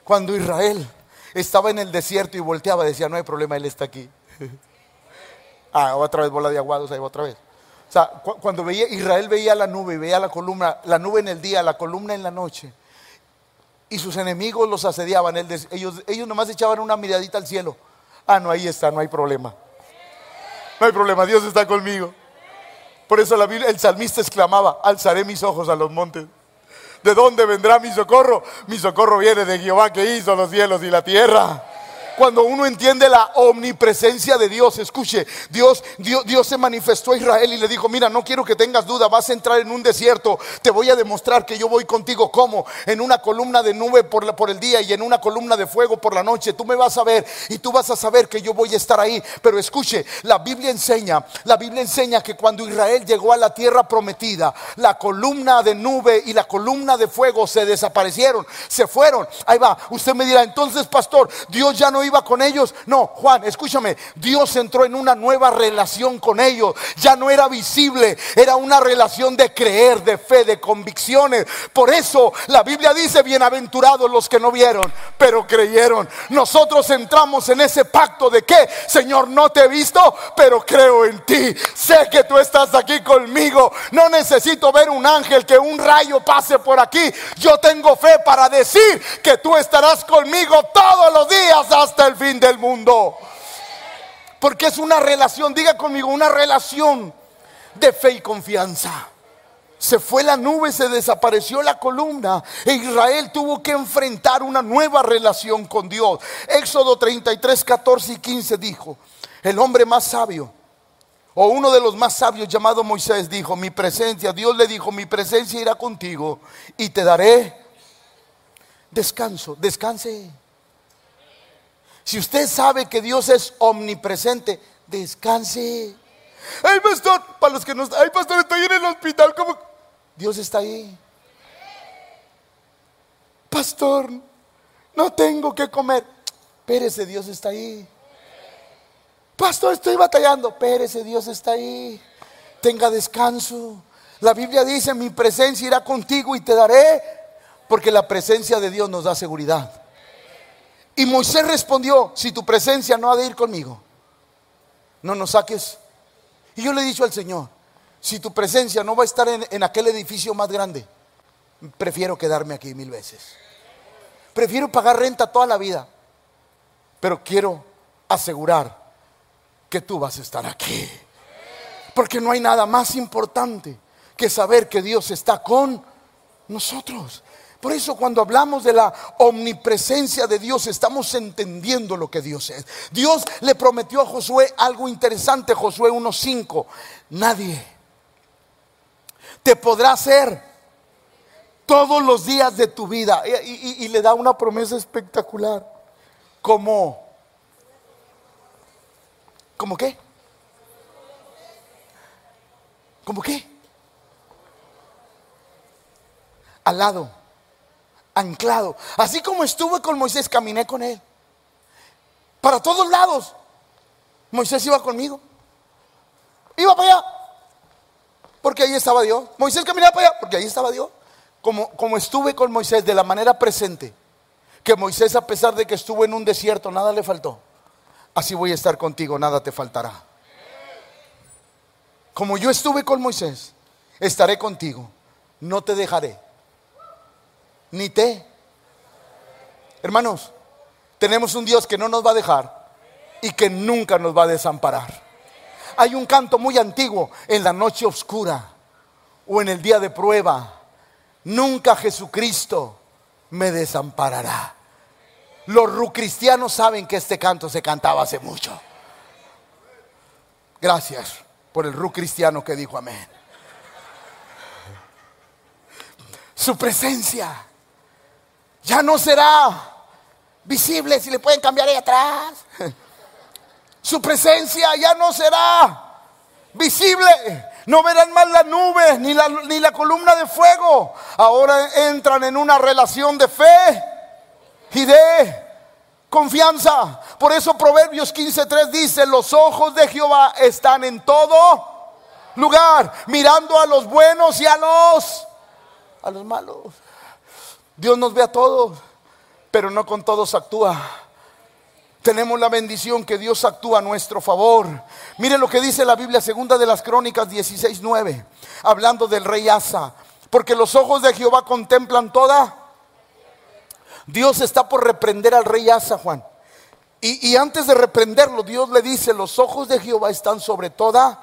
Cuando Israel estaba en el desierto y volteaba, decía, no hay problema, Él está aquí. ah, otra vez bola de aguados, ahí otra vez. O sea, cuando veía, Israel veía la nube, veía la columna, la nube en el día, la columna en la noche, y sus enemigos los asediaban, ellos, ellos nomás echaban una miradita al cielo. Ah, no, ahí está, no hay problema. No hay problema, Dios está conmigo. Por eso la Biblia, el salmista exclamaba, alzaré mis ojos a los montes. ¿De dónde vendrá mi socorro? Mi socorro viene de Jehová que hizo los cielos y la tierra cuando uno entiende la omnipresencia de Dios, escuche, Dios, Dios, Dios se manifestó a Israel y le dijo, mira, no quiero que tengas duda, vas a entrar en un desierto, te voy a demostrar que yo voy contigo. Como en una columna de nube por, por el día y en una columna de fuego por la noche, tú me vas a ver y tú vas a saber que yo voy a estar ahí, pero escuche, la Biblia enseña, la Biblia enseña que cuando Israel llegó a la tierra prometida, la columna de nube y la columna de fuego se desaparecieron, se fueron, ahí va, usted me dirá, entonces pastor, Dios ya no iba con ellos. No, Juan, escúchame, Dios entró en una nueva relación con ellos. Ya no era visible, era una relación de creer, de fe, de convicciones. Por eso la Biblia dice, bienaventurados los que no vieron, pero creyeron. Nosotros entramos en ese pacto de que, Señor, no te he visto, pero creo en ti. Sé que tú estás aquí conmigo. No necesito ver un ángel, que un rayo pase por aquí. Yo tengo fe para decir que tú estarás conmigo todos los días hasta el fin del mundo. Porque es una relación, diga conmigo, una relación de fe y confianza. Se fue la nube, se desapareció la columna e Israel tuvo que enfrentar una nueva relación con Dios. Éxodo 33, 14 y 15 dijo, el hombre más sabio, o uno de los más sabios llamado Moisés dijo, mi presencia, Dios le dijo, mi presencia irá contigo y te daré descanso, descanse. Si usted sabe que Dios es omnipresente, descanse. Ay, pastor, para los que no ay, pastor, estoy en el hospital, como Dios está ahí. Pastor, no tengo que comer. Pérese, Dios está ahí. Pastor, estoy batallando. Pérese, Dios está ahí. Tenga descanso. La Biblia dice, mi presencia irá contigo y te daré, porque la presencia de Dios nos da seguridad. Y Moisés respondió, si tu presencia no ha de ir conmigo, no nos saques. Y yo le he dicho al Señor, si tu presencia no va a estar en, aquel edificio más grande, prefiero quedarme aquí mil veces. Prefiero pagar renta toda la vida, pero quiero asegurar que tú vas a estar aquí. Porque no hay nada más importante que saber que Dios está con nosotros. Por eso cuando hablamos de la omnipresencia de Dios estamos entendiendo lo que Dios es. Dios le prometió a Josué algo interesante, Josué 1.5. Nadie te podrá hacer todos los días de tu vida. Y, le da una promesa espectacular. Como, ¿como qué? ¿Como qué? Al lado anclado. Así como estuve con Moisés, caminé con él. Para todos lados. Moisés iba conmigo. Iba para allá, porque ahí estaba Dios. Moisés caminaba para allá, porque ahí estaba Dios. Como, como estuve con Moisés de la manera presente, que Moisés a pesar de que estuvo en un desierto, nada le faltó. Así voy a estar contigo, nada te faltará. Como yo estuve con Moisés, estaré contigo, no te dejaré, ni te. Hermanos, tenemos un Dios que no nos va a dejar y que nunca nos va a desamparar. Hay un canto muy antiguo en la noche oscura o en el día de prueba. Nunca Jesucristo me desamparará. Los cristianos saben que este canto se cantaba hace mucho. Gracias por el ru cristiano que dijo amén. Su presencia ya no será visible si le pueden cambiar ahí atrás. Su presencia ya no será visible. No verán más la nube ni la, ni la columna de fuego. Ahora entran en una relación de fe y de confianza. Por eso Proverbios 15:3 dice, los ojos de Jehová están en todo lugar, mirando a los buenos y a los a los malos. Dios nos ve a todos, pero no con todos actúa. Tenemos la bendición que Dios actúa a nuestro favor. Mire lo que dice la Biblia segunda de las Crónicas 16:9, hablando del rey Asa, porque los ojos de Jehová contemplan toda. Dios está por reprender al rey Asa, Juan. Y, y antes de reprenderlo, Dios le dice, los ojos de Jehová están sobre toda.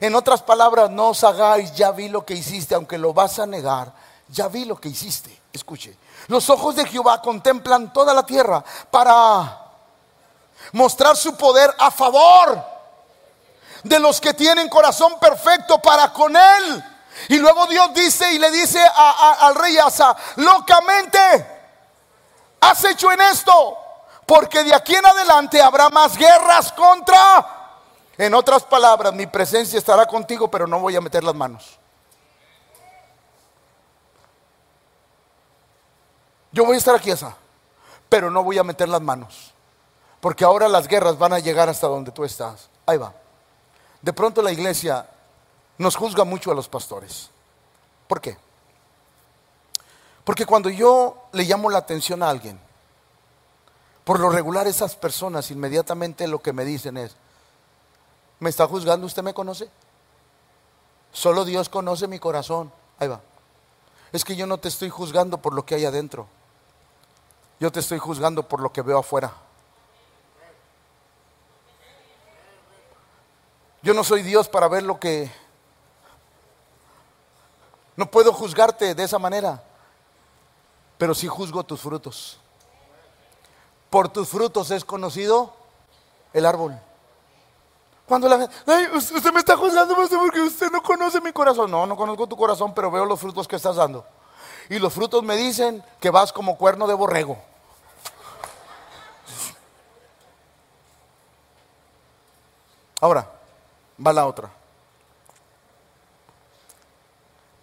En otras palabras, no os hagáis, ya vi lo que hiciste, aunque lo vas a negar, ya vi lo que hiciste. Escuche, los ojos de Jehová contemplan toda la tierra para mostrar su poder a favor de los que tienen corazón perfecto para con él. Y luego Dios dice y le dice al rey Asa, locamente has hecho en esto, porque de aquí en adelante habrá más guerras contra... En otras palabras, mi presencia estará contigo, pero no voy a meter las manos. Yo voy a estar aquí, Asa, pero no voy a meter las manos. Porque ahora las guerras van a llegar hasta donde tú estás. Ahí va. De pronto la iglesia nos juzga mucho a los pastores. ¿Por qué? Porque cuando yo le llamo la atención a alguien, por lo regular esas personas inmediatamente lo que me dicen es, ¿me está juzgando? ¿Usted me conoce? Solo Dios conoce mi corazón. Ahí va. Es que yo no te estoy juzgando por lo que hay adentro. Yo te estoy juzgando por lo que veo afuera. Yo no soy Dios para ver lo que... No puedo juzgarte de esa manera, pero sí juzgo tus frutos. Por tus frutos es conocido el árbol. Cuando la gente, usted me está juzgando porque usted no conoce mi corazón. No, no conozco tu corazón, pero veo los frutos que estás dando. Y los frutos me dicen que vas como cuerno de borrego. Ahora, va la otra.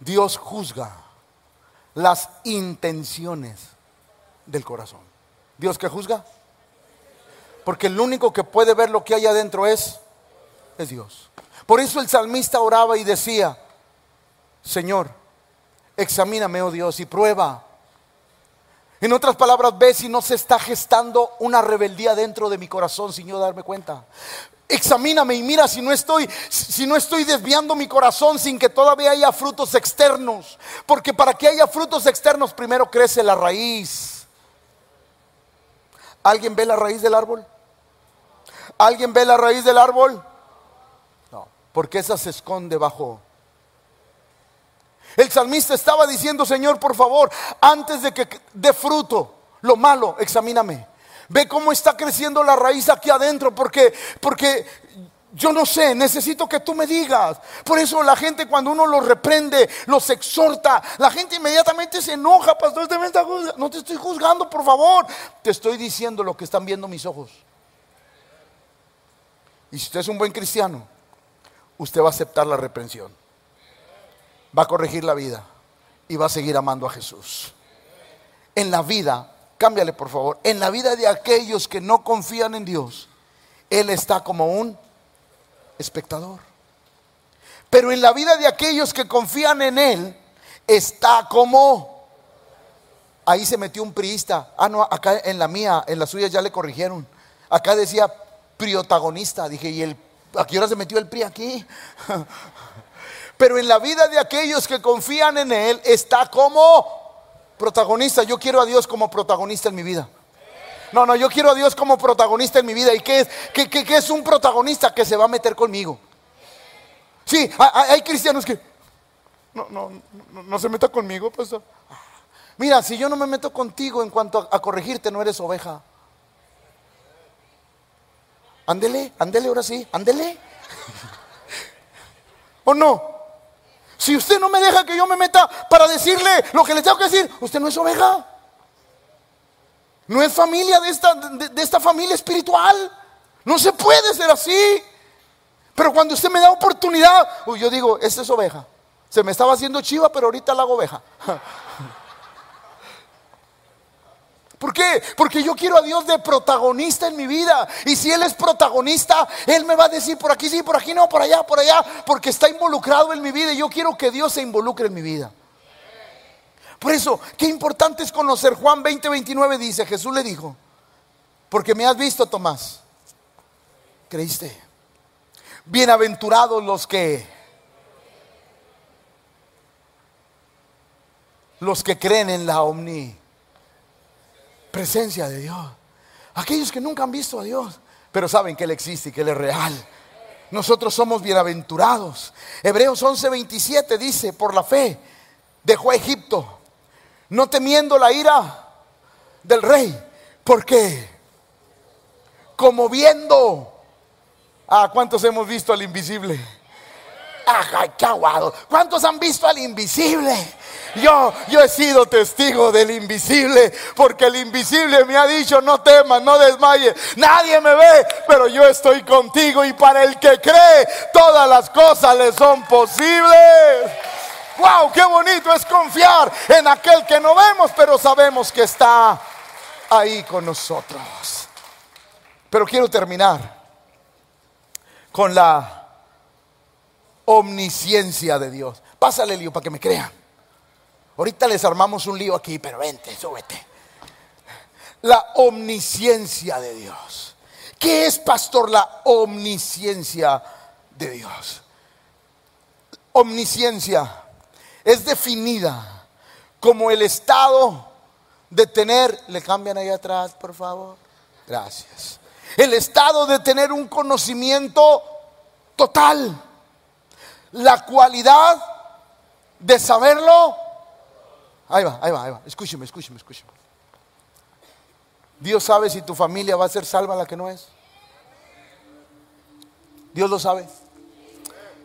Dios juzga las intenciones del corazón. ¿Dios que juzga? Porque el único que puede ver lo que hay adentro es, es Dios. Por eso el salmista oraba y decía, Señor, examíname, oh Dios, y prueba. En otras palabras, ve si no se está gestando una rebeldía dentro de mi corazón sin yo darme cuenta. Examíname y mira si no estoy si no estoy desviando mi corazón sin que todavía haya frutos externos, porque para que haya frutos externos primero crece la raíz. ¿Alguien ve la raíz del árbol? ¿Alguien ve la raíz del árbol? No, porque esa se esconde bajo el salmista estaba diciendo, Señor, por favor, antes de que dé fruto, lo malo, examíname. Ve cómo está creciendo la raíz aquí adentro, porque, porque yo no sé, necesito que tú me digas. Por eso la gente cuando uno los reprende, los exhorta, la gente inmediatamente se enoja, pastor, está No te estoy juzgando, por favor. Te estoy diciendo lo que están viendo mis ojos. Y si usted es un buen cristiano, usted va a aceptar la reprensión. Va a corregir la vida y va a seguir amando a Jesús. En la vida cámbiale por favor, en la vida de aquellos que no confían en Dios, Él está como un espectador. Pero en la vida de aquellos que confían en Él está como... Ahí se metió un priista. Ah, no, acá en la mía, en la suya ya le corrigieron. Acá decía protagonista. Dije, ¿y el, a qué hora se metió el PRI aquí? Pero en la vida de aquellos que confían en Él está como protagonista. Yo quiero a Dios como protagonista en mi vida. No, no, yo quiero a Dios como protagonista en mi vida. ¿Y qué es? ¿Qué, es un protagonista que se va a meter conmigo? Sí, hay, cristianos que no, no, no, se meta conmigo, pues. Mira, si yo no me meto contigo en cuanto a corregirte, no eres oveja. Ándele, ándele ahora sí, ándele. ¿O no? Si usted no me deja que yo me meta para decirle lo que le tengo que decir, usted no es oveja. No es familia de esta, de, esta familia espiritual. No se puede ser así. Pero cuando usted me da oportunidad, yo digo, esta es oveja. Se me estaba haciendo chiva, pero ahorita la hago oveja. ¿Por qué? Porque yo quiero a Dios de protagonista en mi vida. Y si Él es protagonista, Él me va a decir por aquí sí, por aquí no, por allá, por allá, porque está involucrado en mi vida. Y yo quiero que Dios se involucre en mi vida. Por eso, qué importante es conocer. Juan 20, 29 dice, Jesús le dijo, porque me has visto, Tomás. ¿Creíste? Bienaventurados los que... Los que creen en la omni presencia de Dios. Aquellos que nunca han visto a Dios, pero saben que Él existe y que Él es real. Nosotros somos bienaventurados. Hebreos 11:27 dice, por la fe dejó a Egipto, no temiendo la ira del rey, porque como viendo, ah, ¿cuántos hemos visto al invisible? ¡Ay, qué aguado! ¿Cuántos han visto al invisible? Yo, yo he sido testigo del invisible, porque el invisible me ha dicho, no temas, no desmayes, nadie me ve, pero yo estoy contigo y para el que cree, todas las cosas le son posibles. ¡Wow! ¡Qué bonito es confiar en aquel que no vemos, pero sabemos que está ahí con nosotros! Pero quiero terminar con la omnisciencia de Dios. Pásale, lío, para que me crean. Ahorita les armamos un lío aquí, pero vente, súbete. La omnisciencia de Dios. ¿Qué es, pastor, la omnisciencia de Dios? Omnisciencia es definida como el estado de tener, le cambian ahí atrás, por favor. Gracias. El estado de tener un conocimiento total. La cualidad de saberlo Ahí va, ahí va, ahí va. Escúcheme, escúcheme, escúcheme. Dios sabe si tu familia va a ser salva la que no es. Dios lo sabe.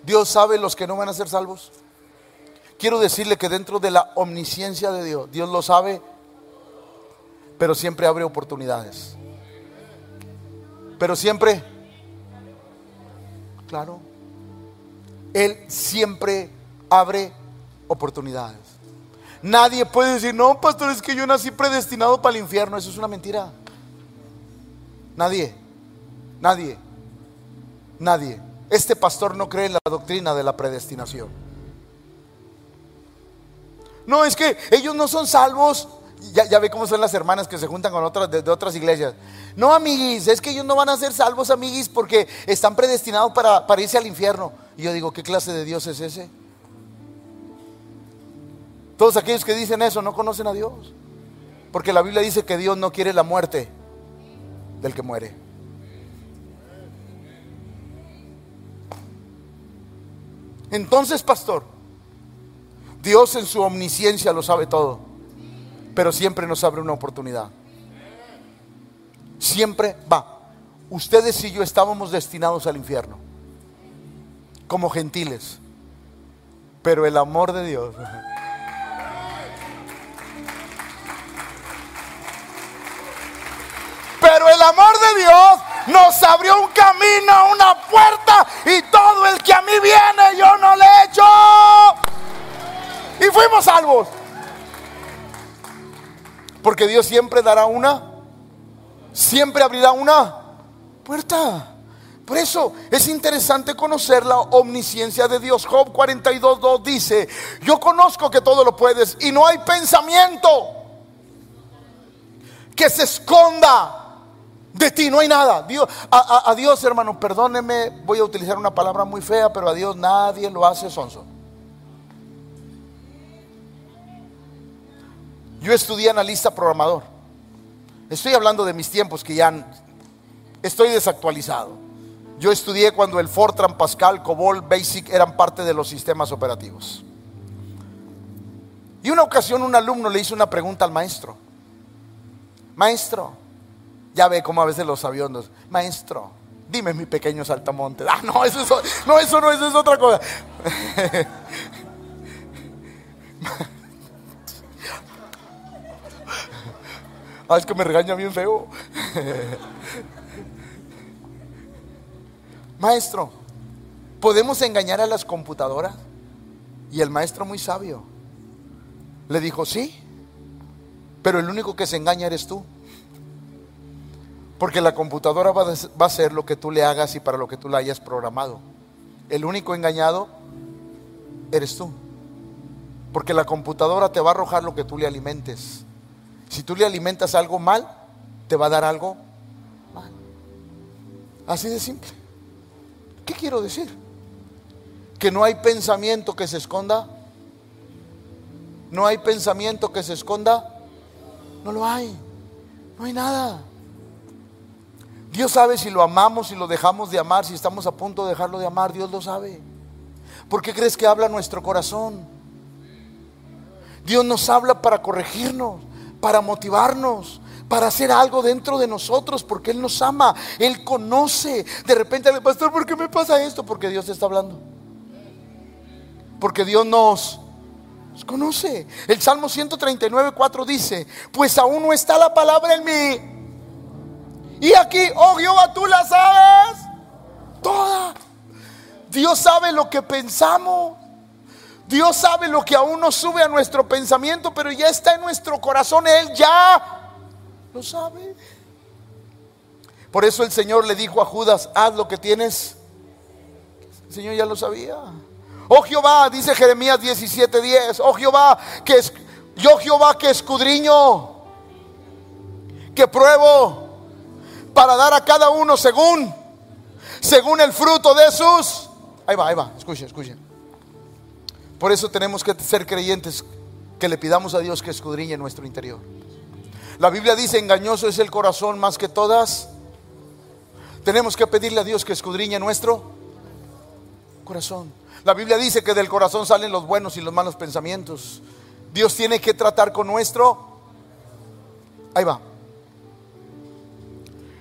Dios sabe los que no van a ser salvos. Quiero decirle que dentro de la omnisciencia de Dios, Dios lo sabe, pero siempre abre oportunidades. Pero siempre, claro, Él siempre abre oportunidades. Nadie puede decir, no, pastor, es que yo nací predestinado para el infierno. Eso es una mentira. Nadie, nadie, nadie. Este pastor no cree en la doctrina de la predestinación. No, es que ellos no son salvos. Ya, ve cómo son las hermanas que se juntan con otras de, otras iglesias. No, amiguis, es que ellos no van a ser salvos, amiguis, porque están predestinados para, para irse al infierno. Y yo digo, ¿qué clase de Dios es ese? Todos aquellos que dicen eso no conocen a Dios. Porque la Biblia dice que Dios no quiere la muerte del que muere. Entonces, pastor, Dios en su omnisciencia lo sabe todo, pero siempre nos abre una oportunidad. Siempre va. Ustedes y yo estábamos destinados al infierno, como gentiles, pero el amor de Dios nos abrió un camino, una puerta y todo el que a mí viene yo no le echo. Y fuimos salvos. Porque Dios siempre dará una, siempre abrirá una puerta. Por eso es interesante conocer la omnisciencia de Dios. Job 42.2 dice, yo conozco que todo lo puedes y no hay pensamiento que se esconda de ti, no hay nada. A, Dios, hermano, perdóneme, voy a utilizar una palabra muy fea, pero a Dios nadie lo hace sonso. Yo estudié analista programador. Estoy hablando de mis tiempos que ya estoy desactualizado. Yo estudié cuando el Fortran, Pascal, COBOL, BASIC eran parte de los sistemas operativos. Y una ocasión un alumno le hizo una pregunta al maestro. Maestro, ya ve cómo a veces los aviones, maestro, dime mi pequeño saltamonte. Ah, no, eso, es, no, eso no, eso es otra cosa. ah, es que me regaña bien feo. maestro, ¿podemos engañar a las computadoras? Y el maestro muy sabio le dijo, sí, pero el único que se engaña eres tú. Porque la computadora va a hacer lo que tú le hagas y para lo que tú la hayas programado. El único engañado eres tú. Porque la computadora te va a arrojar lo que tú le alimentes. Si tú le alimentas algo mal, te va a dar algo mal. Así de simple. ¿Qué quiero decir? Que no hay pensamiento que se esconda. No hay pensamiento que se esconda. No lo hay. No hay nada. Dios sabe si lo amamos, si lo dejamos de amar, si estamos a punto de dejarlo de amar. Dios lo sabe. ¿Por qué crees que habla nuestro corazón? Dios nos habla para corregirnos, para motivarnos, para hacer algo dentro de nosotros, porque Él nos ama, Él conoce. De repente al pastor, ¿por qué me pasa esto? Porque Dios te está hablando. Porque Dios nos, conoce. El Salmo 139, 4 dice, pues aún no está la palabra en mí. Y aquí, oh Jehová, tú la sabes toda. Dios sabe lo que pensamos. Dios sabe lo que aún no sube a nuestro pensamiento, pero ya está en nuestro corazón. Él ya lo sabe. Por eso el Señor le dijo a Judas, haz lo que tienes. El Señor ya lo sabía. Oh Jehová, dice Jeremías 17:10, oh Jehová, que es, yo Jehová que escudriño, que pruebo para dar a cada uno según, según el fruto de sus. Ahí va, ahí va, escuchen, escuchen. Por eso tenemos que ser creyentes que le pidamos a Dios que escudriñe nuestro interior. La Biblia dice, engañoso es el corazón más que todas. Tenemos que pedirle a Dios que escudriñe nuestro corazón. La Biblia dice que del corazón salen los buenos y los malos pensamientos. Dios tiene que tratar con nuestro... Ahí va.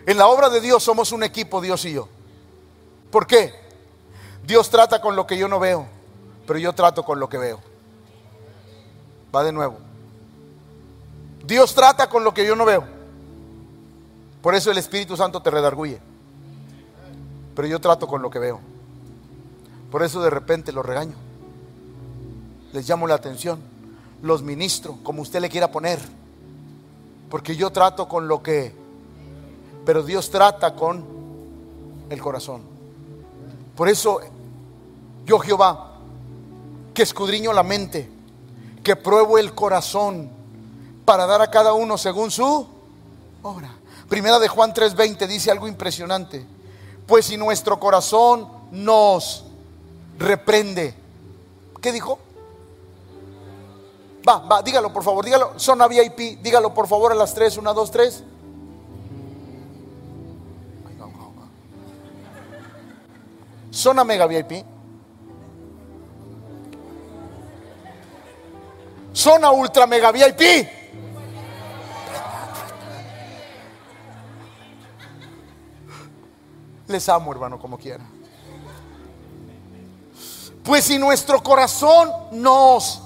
En la obra de Dios somos un equipo, Dios y yo. ¿Por qué? Dios trata con lo que yo no veo, pero yo trato con lo que veo. Va de nuevo. Dios trata con lo que yo no veo. Por eso el Espíritu Santo te redarguye. Pero yo trato con lo que veo. Por eso de repente los regaño. Les llamo la atención. Los ministro, como usted le quiera poner. Porque yo trato con lo que... Pero Dios trata con el corazón. Por eso yo Jehová, que escudriño la mente, que pruebo el corazón para dar a cada uno según su obra. Primera de Juan 3:20 dice algo impresionante. Pues si nuestro corazón nos reprende, ¿qué dijo? Va, va, dígalo por favor, dígalo. Zona VIP, dígalo por favor a las 3, 1, 2, 3. Zona Mega VIP. Zona Ultra Mega VIP. Les amo, hermano, como quiera. Pues si nuestro corazón nos...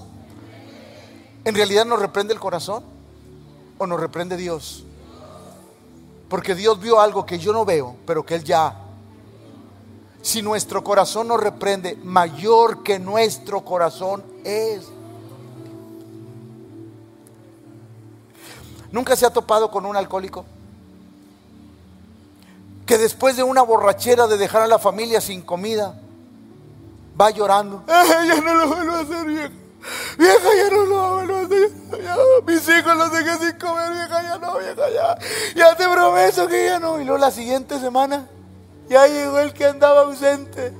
¿En realidad nos reprende el corazón? ¿O nos reprende Dios? Porque Dios vio algo que yo no veo, pero que Él ya... Si nuestro corazón nos reprende, mayor que nuestro corazón es. ¿Nunca se ha topado con un alcohólico? que después de una borrachera de dejar a la familia sin comida, va llorando. ya no lo vuelvo a hacer, vieja. Vieja, ya no lo vuelvo a hacer. mis hijos los dejé sin comer, vieja, ya no, vieja, ya. Ya te prometo que ya no. Y luego la siguiente semana, ya llegó el que andaba ausente.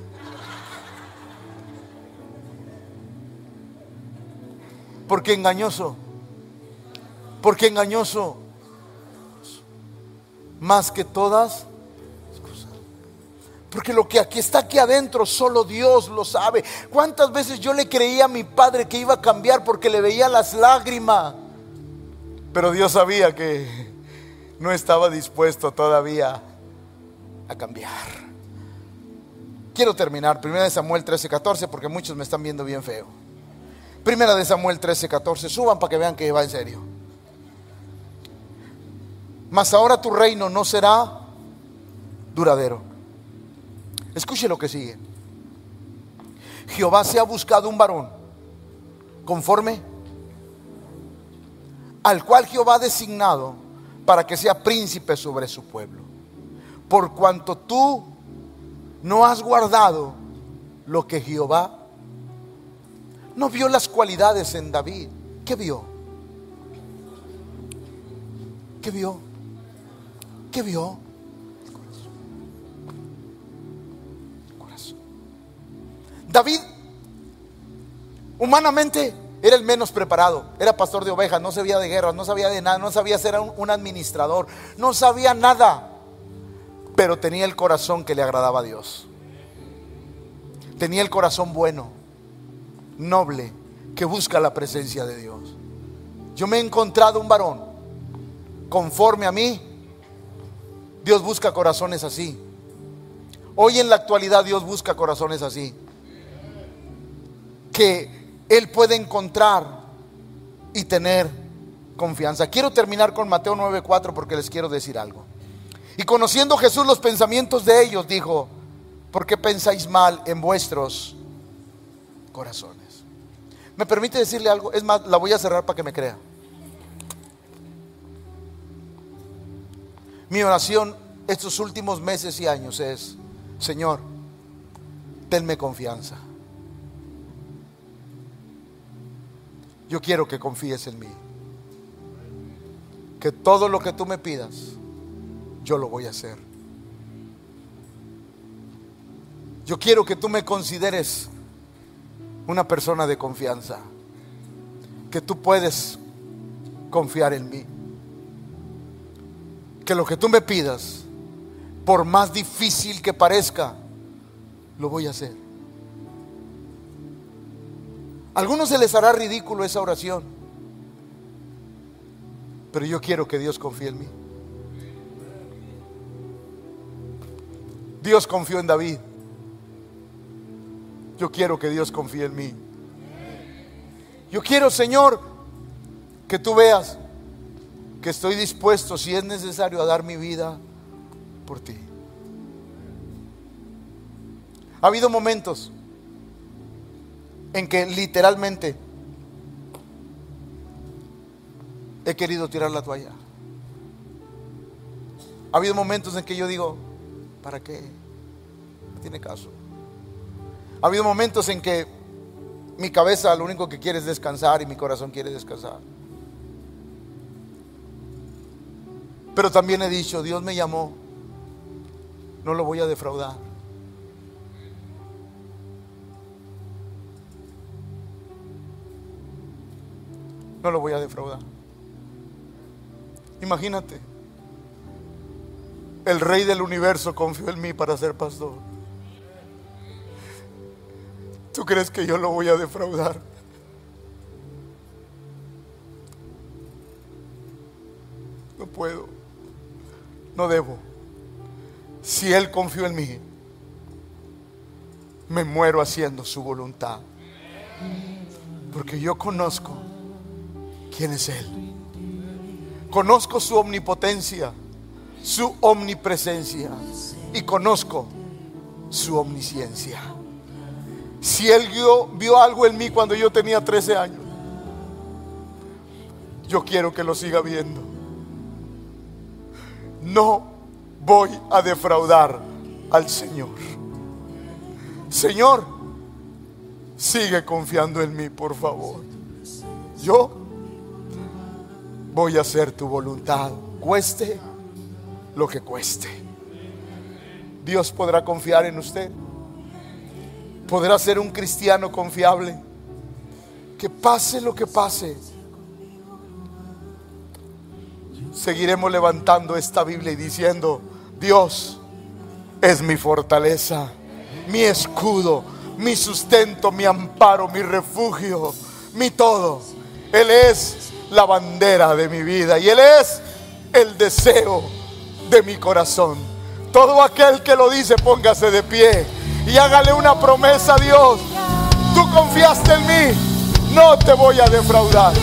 Porque engañoso. Porque engañoso. Más que todas porque lo que aquí está aquí adentro, solo Dios lo sabe. ¿Cuántas veces yo le creía a mi padre que iba a cambiar porque le veía las lágrimas? Pero Dios sabía que no estaba dispuesto todavía a cambiar. Quiero terminar, primera de Samuel 13:14, porque muchos me están viendo bien feo. Primera de Samuel 13:14, suban para que vean que va en serio. Mas ahora tu reino no será duradero. Escuche lo que sigue. Jehová se ha buscado un varón conforme al cual Jehová ha designado para que sea príncipe sobre su pueblo. Por cuanto tú no has guardado lo que Jehová no vio las cualidades en David. ¿Qué vio? ¿Qué vio? ¿Qué vio? David, humanamente, era el menos preparado. Era pastor de ovejas, no sabía de guerras, no sabía de nada, no sabía ser un, administrador, no sabía nada. Pero tenía el corazón que le agradaba a Dios. Tenía el corazón bueno, noble, que busca la presencia de Dios. Yo me he encontrado un varón conforme a mí. Dios busca corazones así. Hoy en la actualidad Dios busca corazones así que él puede encontrar y tener confianza. Quiero terminar con Mateo 9:4 porque les quiero decir algo. Y conociendo Jesús los pensamientos de ellos, dijo, ¿por qué pensáis mal en vuestros corazones? ¿Me permite decirle algo? Es más, la voy a cerrar para que me crea. Mi oración estos últimos meses y años es, Señor, tenme confianza. yo quiero que confíes en mí. Que todo lo que tú me pidas, yo lo voy a hacer. Yo quiero que tú me consideres una persona de confianza. Que tú puedes confiar en mí. Que lo que tú me pidas, por más difícil que parezca, lo voy a hacer algunos se les hará ridículo esa oración. Pero yo quiero que Dios confíe en mí. Dios confió en David. Yo quiero que Dios confíe en mí. Yo quiero, Señor, que tú veas que estoy dispuesto, si es necesario, a dar mi vida por ti. Ha habido momentos en que literalmente he querido tirar la toalla. Ha habido momentos en que yo digo, ¿para qué? No tiene caso. Ha habido momentos en que mi cabeza lo único que quiere es descansar y mi corazón quiere descansar. Pero también he dicho, Dios me llamó, no lo voy a defraudar. no lo voy a defraudar. Imagínate, el rey del universo confió en mí para ser pastor. ¿Tú crees que yo lo voy a defraudar? No puedo, no debo. Si Él confió en mí, me muero haciendo su voluntad. Porque yo conozco quién es Él. Conozco su omnipotencia, su omnipresencia y conozco su omnisciencia. Si Él vio, vio, algo en mí cuando yo tenía 13 años, yo quiero que lo siga viendo. No voy a defraudar al Señor. Señor, sigue confiando en mí, por favor. Yo voy a hacer tu voluntad, cueste lo que cueste. Dios podrá confiar en usted. Podrá ser un cristiano confiable. Que pase lo que pase. Seguiremos levantando esta Biblia y diciendo, Dios es mi fortaleza, mi escudo, mi sustento, mi amparo, mi refugio, mi todo. Él es la bandera de mi vida y Él es el deseo de mi corazón. Todo aquel que lo dice, póngase de pie y hágale una promesa a Dios. Tú confiaste en mí, no te voy a defraudar.